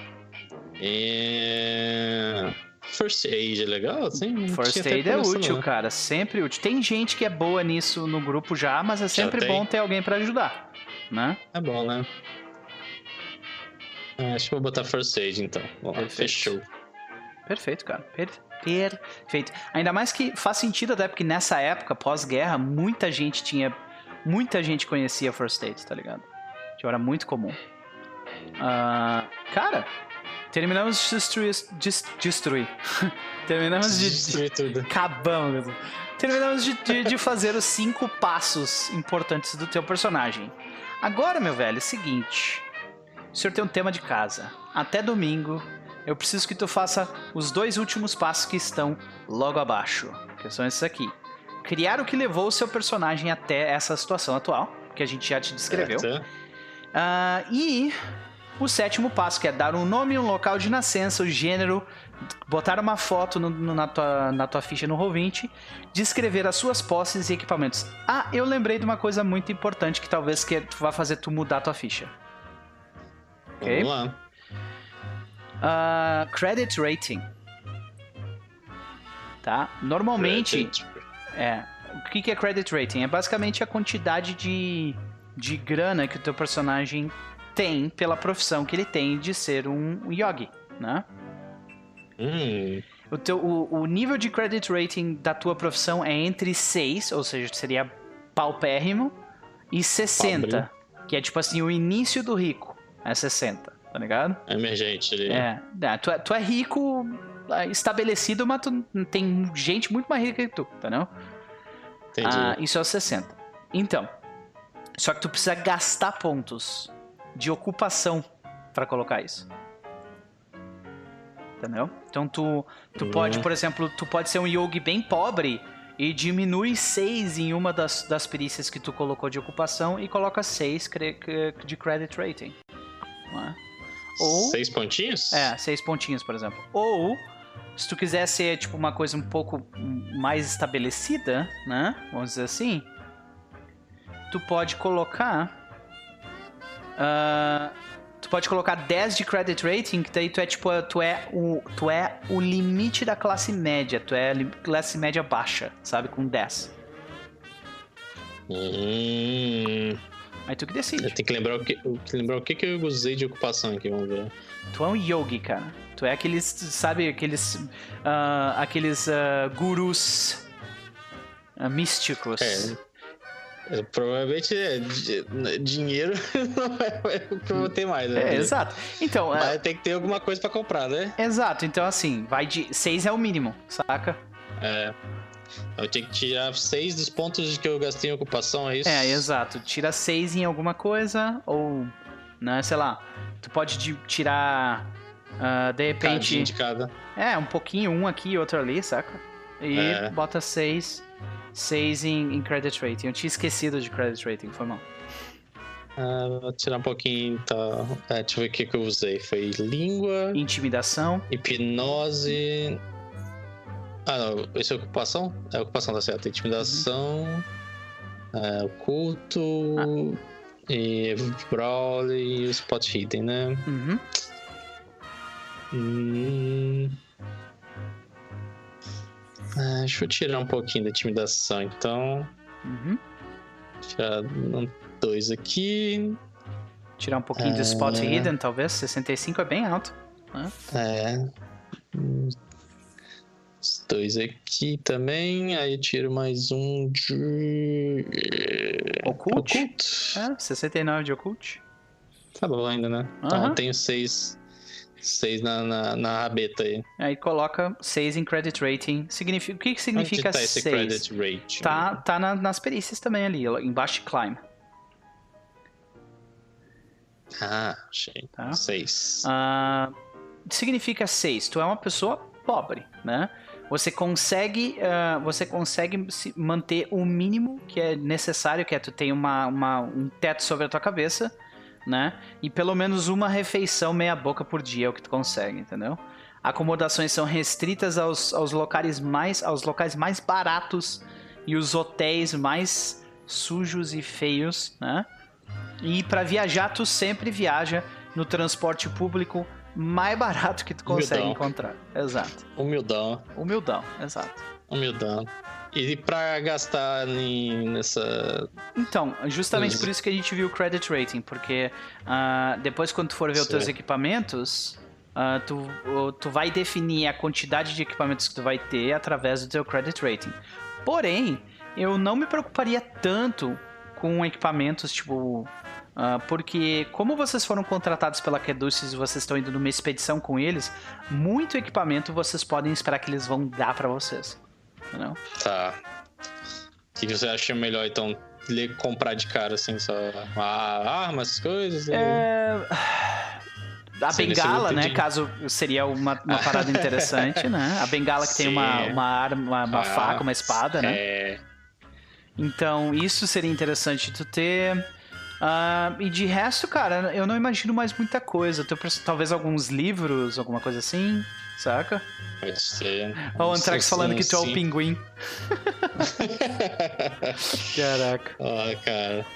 E... First aid é legal, assim? First aid é útil, não. cara, sempre útil. Tem gente que é boa nisso no grupo já, mas é sempre bom ter alguém pra ajudar, né? É bom, né? Ah, acho que vou botar first aid, então. Lá, Perfeito. fechou. Perfeito, cara. Per- perfeito. Ainda mais que faz sentido até porque nessa época, pós-guerra, muita gente tinha. Muita gente conhecia First Aid, tá ligado? Que era muito comum. Ah, cara, terminamos de destruir. dis- destruir. terminamos de. de Destruir tudo. acabamos. Terminamos de, de, de fazer os cinco passos importantes do teu personagem. Agora, meu velho, é o seguinte. O senhor tem um tema de casa. Até domingo, eu preciso que tu faça os dois últimos passos que estão logo abaixo. Que são esses aqui. Criar o que levou o seu personagem até essa situação atual, que a gente já te descreveu. Certo. Ah, e o sétimo passo, que é dar um nome, um local de nascença, o gênero, botar uma foto no- no- na, tua, na tua ficha no Roll20, descrever as suas posses e equipamentos. Ah, eu lembrei de uma coisa muito importante que talvez que vá fazer tu mudar a tua ficha. Ok? Vamos lá. Ah, credit rating. Tá? Normalmente, é. O que que é credit rating? É basicamente a quantidade de, de grana que o teu personagem tem pela profissão que ele tem de ser um yogi, né? Hum, O, teu, o, o nível de credit rating da tua profissão é entre 6, ou seja, seria paupérrimo, e 60, que é tipo assim, o início do rico é 60, tá ligado? emergente ali. É, é, tu, é tu é rico é, estabelecido, mas tu, tem gente muito mais rica que tu, entendeu? Entendi. Ah, isso é o 60. Então, só que tu precisa gastar pontos de ocupação pra colocar isso. Entendeu? Então tu, tu Uhum. pode, por exemplo, tu pode ser um yogi bem pobre e diminui 6 em uma das, das perícias que tu colocou de ocupação e coloca 6 de credit rating. É? Ou Seis pontinhos? é, seis pontinhos, por exemplo. Ou, se tu quiser ser, tipo, uma coisa um pouco mais estabelecida, né? Vamos dizer assim. Tu pode colocar... ah, tu pode colocar 10 de credit rating, que daí tu é, tipo, tu é o, tu é o limite da classe média. Tu é classe média baixa, sabe? Com 10. Hum, Aí tu que decide. tenho que lembrar o que, que lembrar o que, que eu usei de ocupação aqui, vamos ver. Tu é um yogi, cara. Tu é aqueles, sabe, aqueles, ah, aqueles ah, gurus místicos. É. É, Provavelmente é, di- dinheiro não é o que eu vou ter mais, né? É, exato. Então, ah, Mas tem que ter alguma coisa pra comprar, né? exato. Então, assim, vai de 6 é o mínimo, saca? É. Eu tenho que tirar seis dos pontos que eu gastei em ocupação, é isso? É, exato. Tira 6 em alguma coisa, ou, né, sei lá, tu pode de- tirar, ah, de repente, de cada. é, um pouquinho, um aqui e outro ali, saca? E É. bota 6, 6 em, em credit rating. Eu tinha esquecido de credit rating, foi mal. Ah, vou tirar um pouquinho, tá? É, deixa eu ver o que, que eu usei. Foi língua, Intimidação, hipnose. Ah, não. Esse é ocupação? É ocupação, tá certo. Intimidação, é, oculto, e brawl e o spot hidden, né? uhum. Hum... Ah, deixa eu tirar um pouquinho da intimidação, então. Uhum. Tirar um, dois aqui. Tirar um pouquinho do spot É. hidden, talvez. 65 é bem alto. né? É. Os dois aqui também. Aí eu tiro mais um de. Occult? Occult. É, 69 de occult. Tá bom ainda, né? Então eu tenho seis, seis na, na, na rabeta aí. Aí coloca 6 em credit rating. Significa, o que, que significa Onde tá esse 6? credit rating? Tá, tá na- nas perícias também ali, embaixo de climb. Ah, achei. Tá. Seis. Ah, significa 6. Tu é uma pessoa pobre, né? Você consegue, ah, você consegue se manter o mínimo que é necessário, que é tu ter uma, uma- um teto sobre a tua cabeça, né? E pelo menos uma refeição meia boca por dia é o que tu consegue, entendeu? Acomodações são restritas aos, aos locais mais aos locais mais baratos e os hotéis mais sujos e feios, né? E para viajar tu sempre viaja no transporte público mais barato que tu consegue Humildão. encontrar. Exato. Humildão. Humildão, exato. Humildão. E pra gastar em- nessa. Então, justamente por isso que a gente viu o credit rating, porque ah, depois quando tu for ver os teus equipamentos, ah, tu, tu vai definir a quantidade de equipamentos que tu vai ter através do teu credit rating. Porém, eu não me preocuparia tanto com equipamentos, tipo... ah, porque como vocês foram contratados pela Caduceus e vocês estão indo numa expedição com eles, muito equipamento vocês podem esperar que eles vão dar pra vocês. Tá. O que você acha melhor, então? le- Comprar de cara, assim, só ah, armas, coisas? É... A bengala, né? Caso seria uma, uma parada interessante, né? A bengala que tem uma, Sim. uma arma, uma, uma Ah, faca, uma espada, né? É. Então, isso seria interessante tu ter. Ah, e de resto, cara, eu não imagino mais muita coisa. Talvez alguns livros, alguma coisa assim, saca? Pode ser. Ó, o Antrax falando que tu é o pinguim. Caraca. Ó, cara.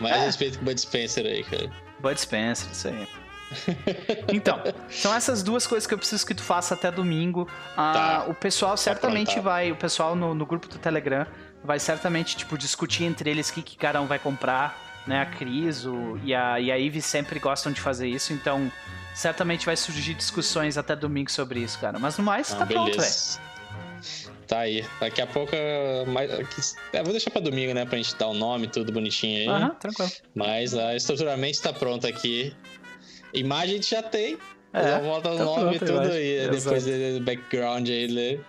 Mais É. respeito com o Bud Spencer aí, cara. Bud Spencer, isso aí. Então, são essas duas coisas que eu preciso que tu faça até domingo. Ah, Tá. O pessoal certamente aprontar. vai, o pessoal no, no grupo do Telegram vai certamente tipo discutir entre eles o que, que cada um vai comprar, né? A Cris o, e, a, e a Ivy sempre gostam de fazer isso, então certamente vai surgir discussões até domingo sobre isso, cara. Mas no mais, Ah, tá pronto, velho. beleza. Tá aí. Daqui a pouco. Mais, é, vou deixar pra domingo, né? Pra gente dar o nome, tudo bonitinho aí. Aham, tranquilo. Mas a estruturalmente tá pronto aqui. Imagem a gente já tem. É, É, volta o tá nome e tudo aí. Exato. Depois do background aí, né?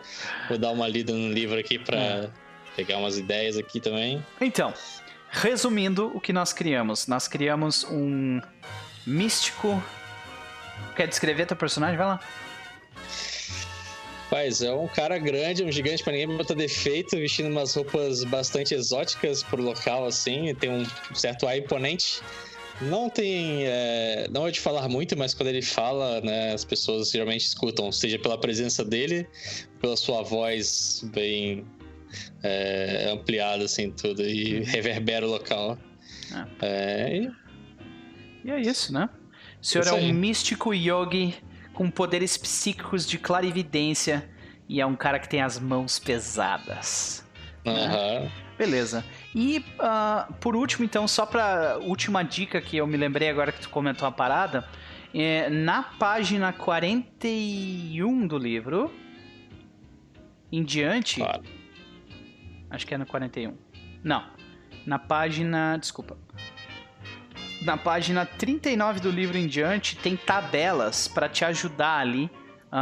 Vou dar uma lida no livro aqui pra É. pegar umas ideias aqui também. Então, resumindo o que nós criamos. Nós criamos um místico. Quer descrever teu personagem? Vai lá. Mas é um cara grande, um gigante pra ninguém botar defeito, vestindo umas roupas bastante exóticas pro local, assim, tem um certo ar imponente. Não tem. é, não é de falar muito, mas quando ele fala, né, as pessoas geralmente escutam, seja pela presença dele, pela sua voz bem é, ampliada, assim, tudo, e reverbera o local. É, e E é isso, né? O senhor é um místico yogi com poderes psíquicos de clarividência e é um cara que tem as mãos pesadas. aham. Beleza. E ah, por último, então, só pra última dica que eu me lembrei agora que tu comentou a parada, é, na página 41 do livro em diante, claro. Acho que é no 41. Não. Na página. Desculpa. Na página 39 do livro em diante, tem tabelas para te ajudar ali a,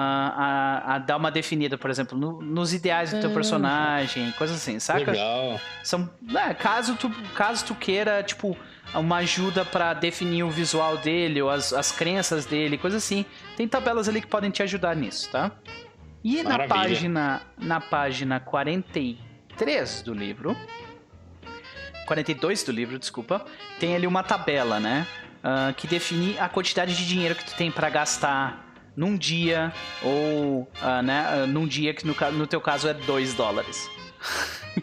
a, a dar uma definida, por exemplo, no- nos ideais do teu Hum. personagem, coisas assim, saca? Legal. São, né, caso, tu, caso tu queira, tipo, uma ajuda pra definir o visual dele ou as, as crenças dele, coisa assim, tem tabelas ali que podem te ajudar nisso, tá? E na Maravilha. página, na página 43 do livro, 42 do livro, desculpa, tem ali uma tabela, né? ah, que define a quantidade de dinheiro que tu tem pra gastar num dia ou, ah, né, ah, num dia que no, no teu caso é 2 dólares.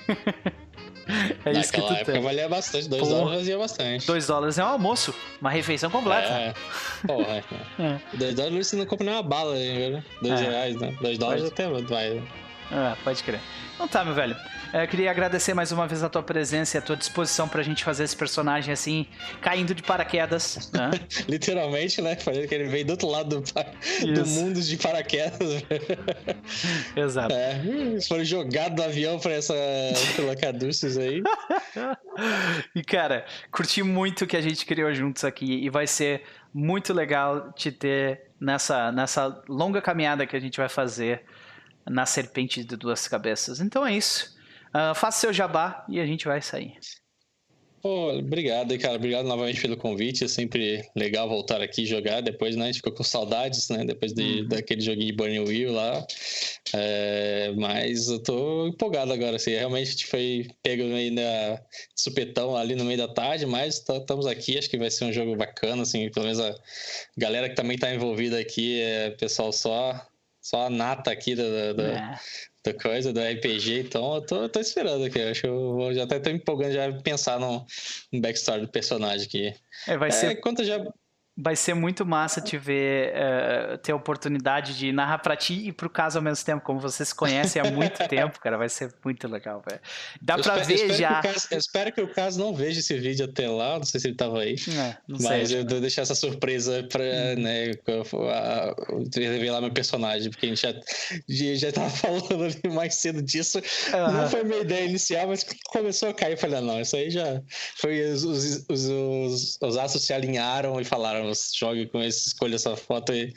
é isso que Naquela tu época tem. valia bastante, dois Porra. dólares fazia bastante. 2 dólares é um almoço, uma refeição completa. É, porra. É. Dois dólares você não compra nem uma bala, né? Dois É. reais, né? Dois dólares Pode. até vai. Ah, pode crer. Então tá, meu velho. Eu é, queria agradecer mais uma vez a tua presença e a tua disposição pra gente fazer esse personagem assim, caindo de paraquedas. Né? Literalmente, né? Falando que ele veio do outro lado do, do mundo de paraquedas. Exato. É, foram jogados do avião pra essa pela Caduceus aí. e cara, curti muito o que a gente criou juntos aqui e vai ser muito legal te ter nessa, nessa longa caminhada que a gente vai fazer na serpente de duas cabeças. Então é isso. Uh, faça seu jabá e a gente vai sair. Pô, obrigado, cara. Obrigado novamente pelo convite. É sempre legal voltar aqui e jogar. Depois, né, a gente ficou com saudades, né? Depois de, uhum. daquele joguinho de Burning Wheel lá. É, mas eu tô empolgado agora, assim. Realmente a gente foi pego meio na supetão ali no meio da tarde, mas estamos aqui. Acho que vai ser um jogo bacana, assim. Pelo menos a galera que também tá envolvida aqui é pessoal só só a nata aqui da, da, é. Da coisa, do RPG, então eu tô, tô esperando aqui. acho que eu vou, já até tô empolgando já pensar no, no backstory do personagem aqui. É, vai é, ser. Quanto já vai ser muito massa te ver, uh, ter a oportunidade de narrar para ti e pro caso ao mesmo tempo, como vocês se conhecem há muito tempo, cara, vai ser muito legal, velho. Dá para ver espero já. Caso, eu espero que o caso não veja esse vídeo até lá, não sei se ele tava aí, é, mas sei, eu vou deixar essa surpresa para, hum. né, revelar meu personagem, porque a gente já, já tava falando ali mais cedo disso, uhum. não foi minha ideia inicial, mas começou a cair, eu falei, ah, não, isso aí já foi, os, os, os, os, os astros se alinharam e falaram, jogue com esse, escolha essa foto e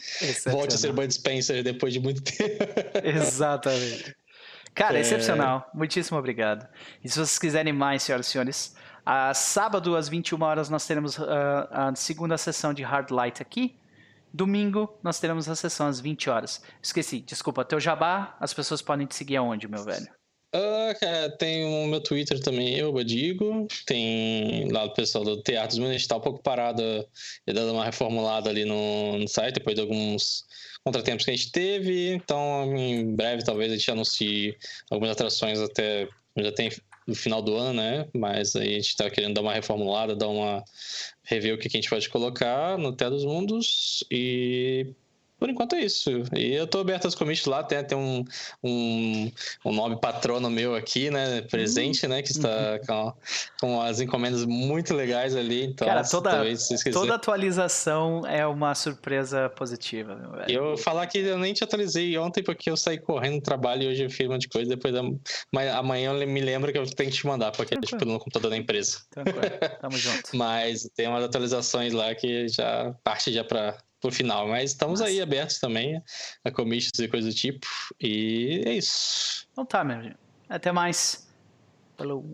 volte a ser Bud Spencer depois de muito tempo. Exatamente. Cara, é... excepcional. Muitíssimo obrigado. E se vocês quiserem mais, senhoras e senhores, a sábado às 21 horas nós teremos uh, a segunda sessão de Hard Light aqui. Domingo nós teremos a sessão às 20 horas. Esqueci, desculpa, teu jabá, as pessoas podem te seguir aonde, meu velho? Uh, cara, tem o meu Twitter também, eu, Badigo. Tem lá o pessoal do Teatro dos Minas, tá um pouco parado e dando uma reformulada ali no, no site, depois de alguns contratempos que a gente teve. Então, em breve, talvez a gente anuncie algumas atrações até. Já tem no final do ano, né? Mas aí a gente tá querendo dar uma reformulada, dar uma. rever o que a gente pode colocar no Terra dos Mundos. E por enquanto é isso. E eu tô aberto aos commits lá, tem até um, um, um nome patrono meu aqui, né? Presente, né? Que está uhum. com, com as encomendas muito legais ali. Então, Cara, toda, toda atualização é uma surpresa positiva, meu velho. Eu falar que eu nem te atualizei ontem porque eu saí correndo no trabalho e hoje eu fiz um monte de coisa. Depois da, amanhã eu me lembro que eu tenho que te mandar para aquele tipo, no computador da empresa. Tranquilo, tamo junto. Mas tem umas atualizações lá que já parte já para pro final. Mas estamos Nossa. aí abertos também a commissions e coisa do tipo. E é isso. Então tá, meu. Até mais. Falou.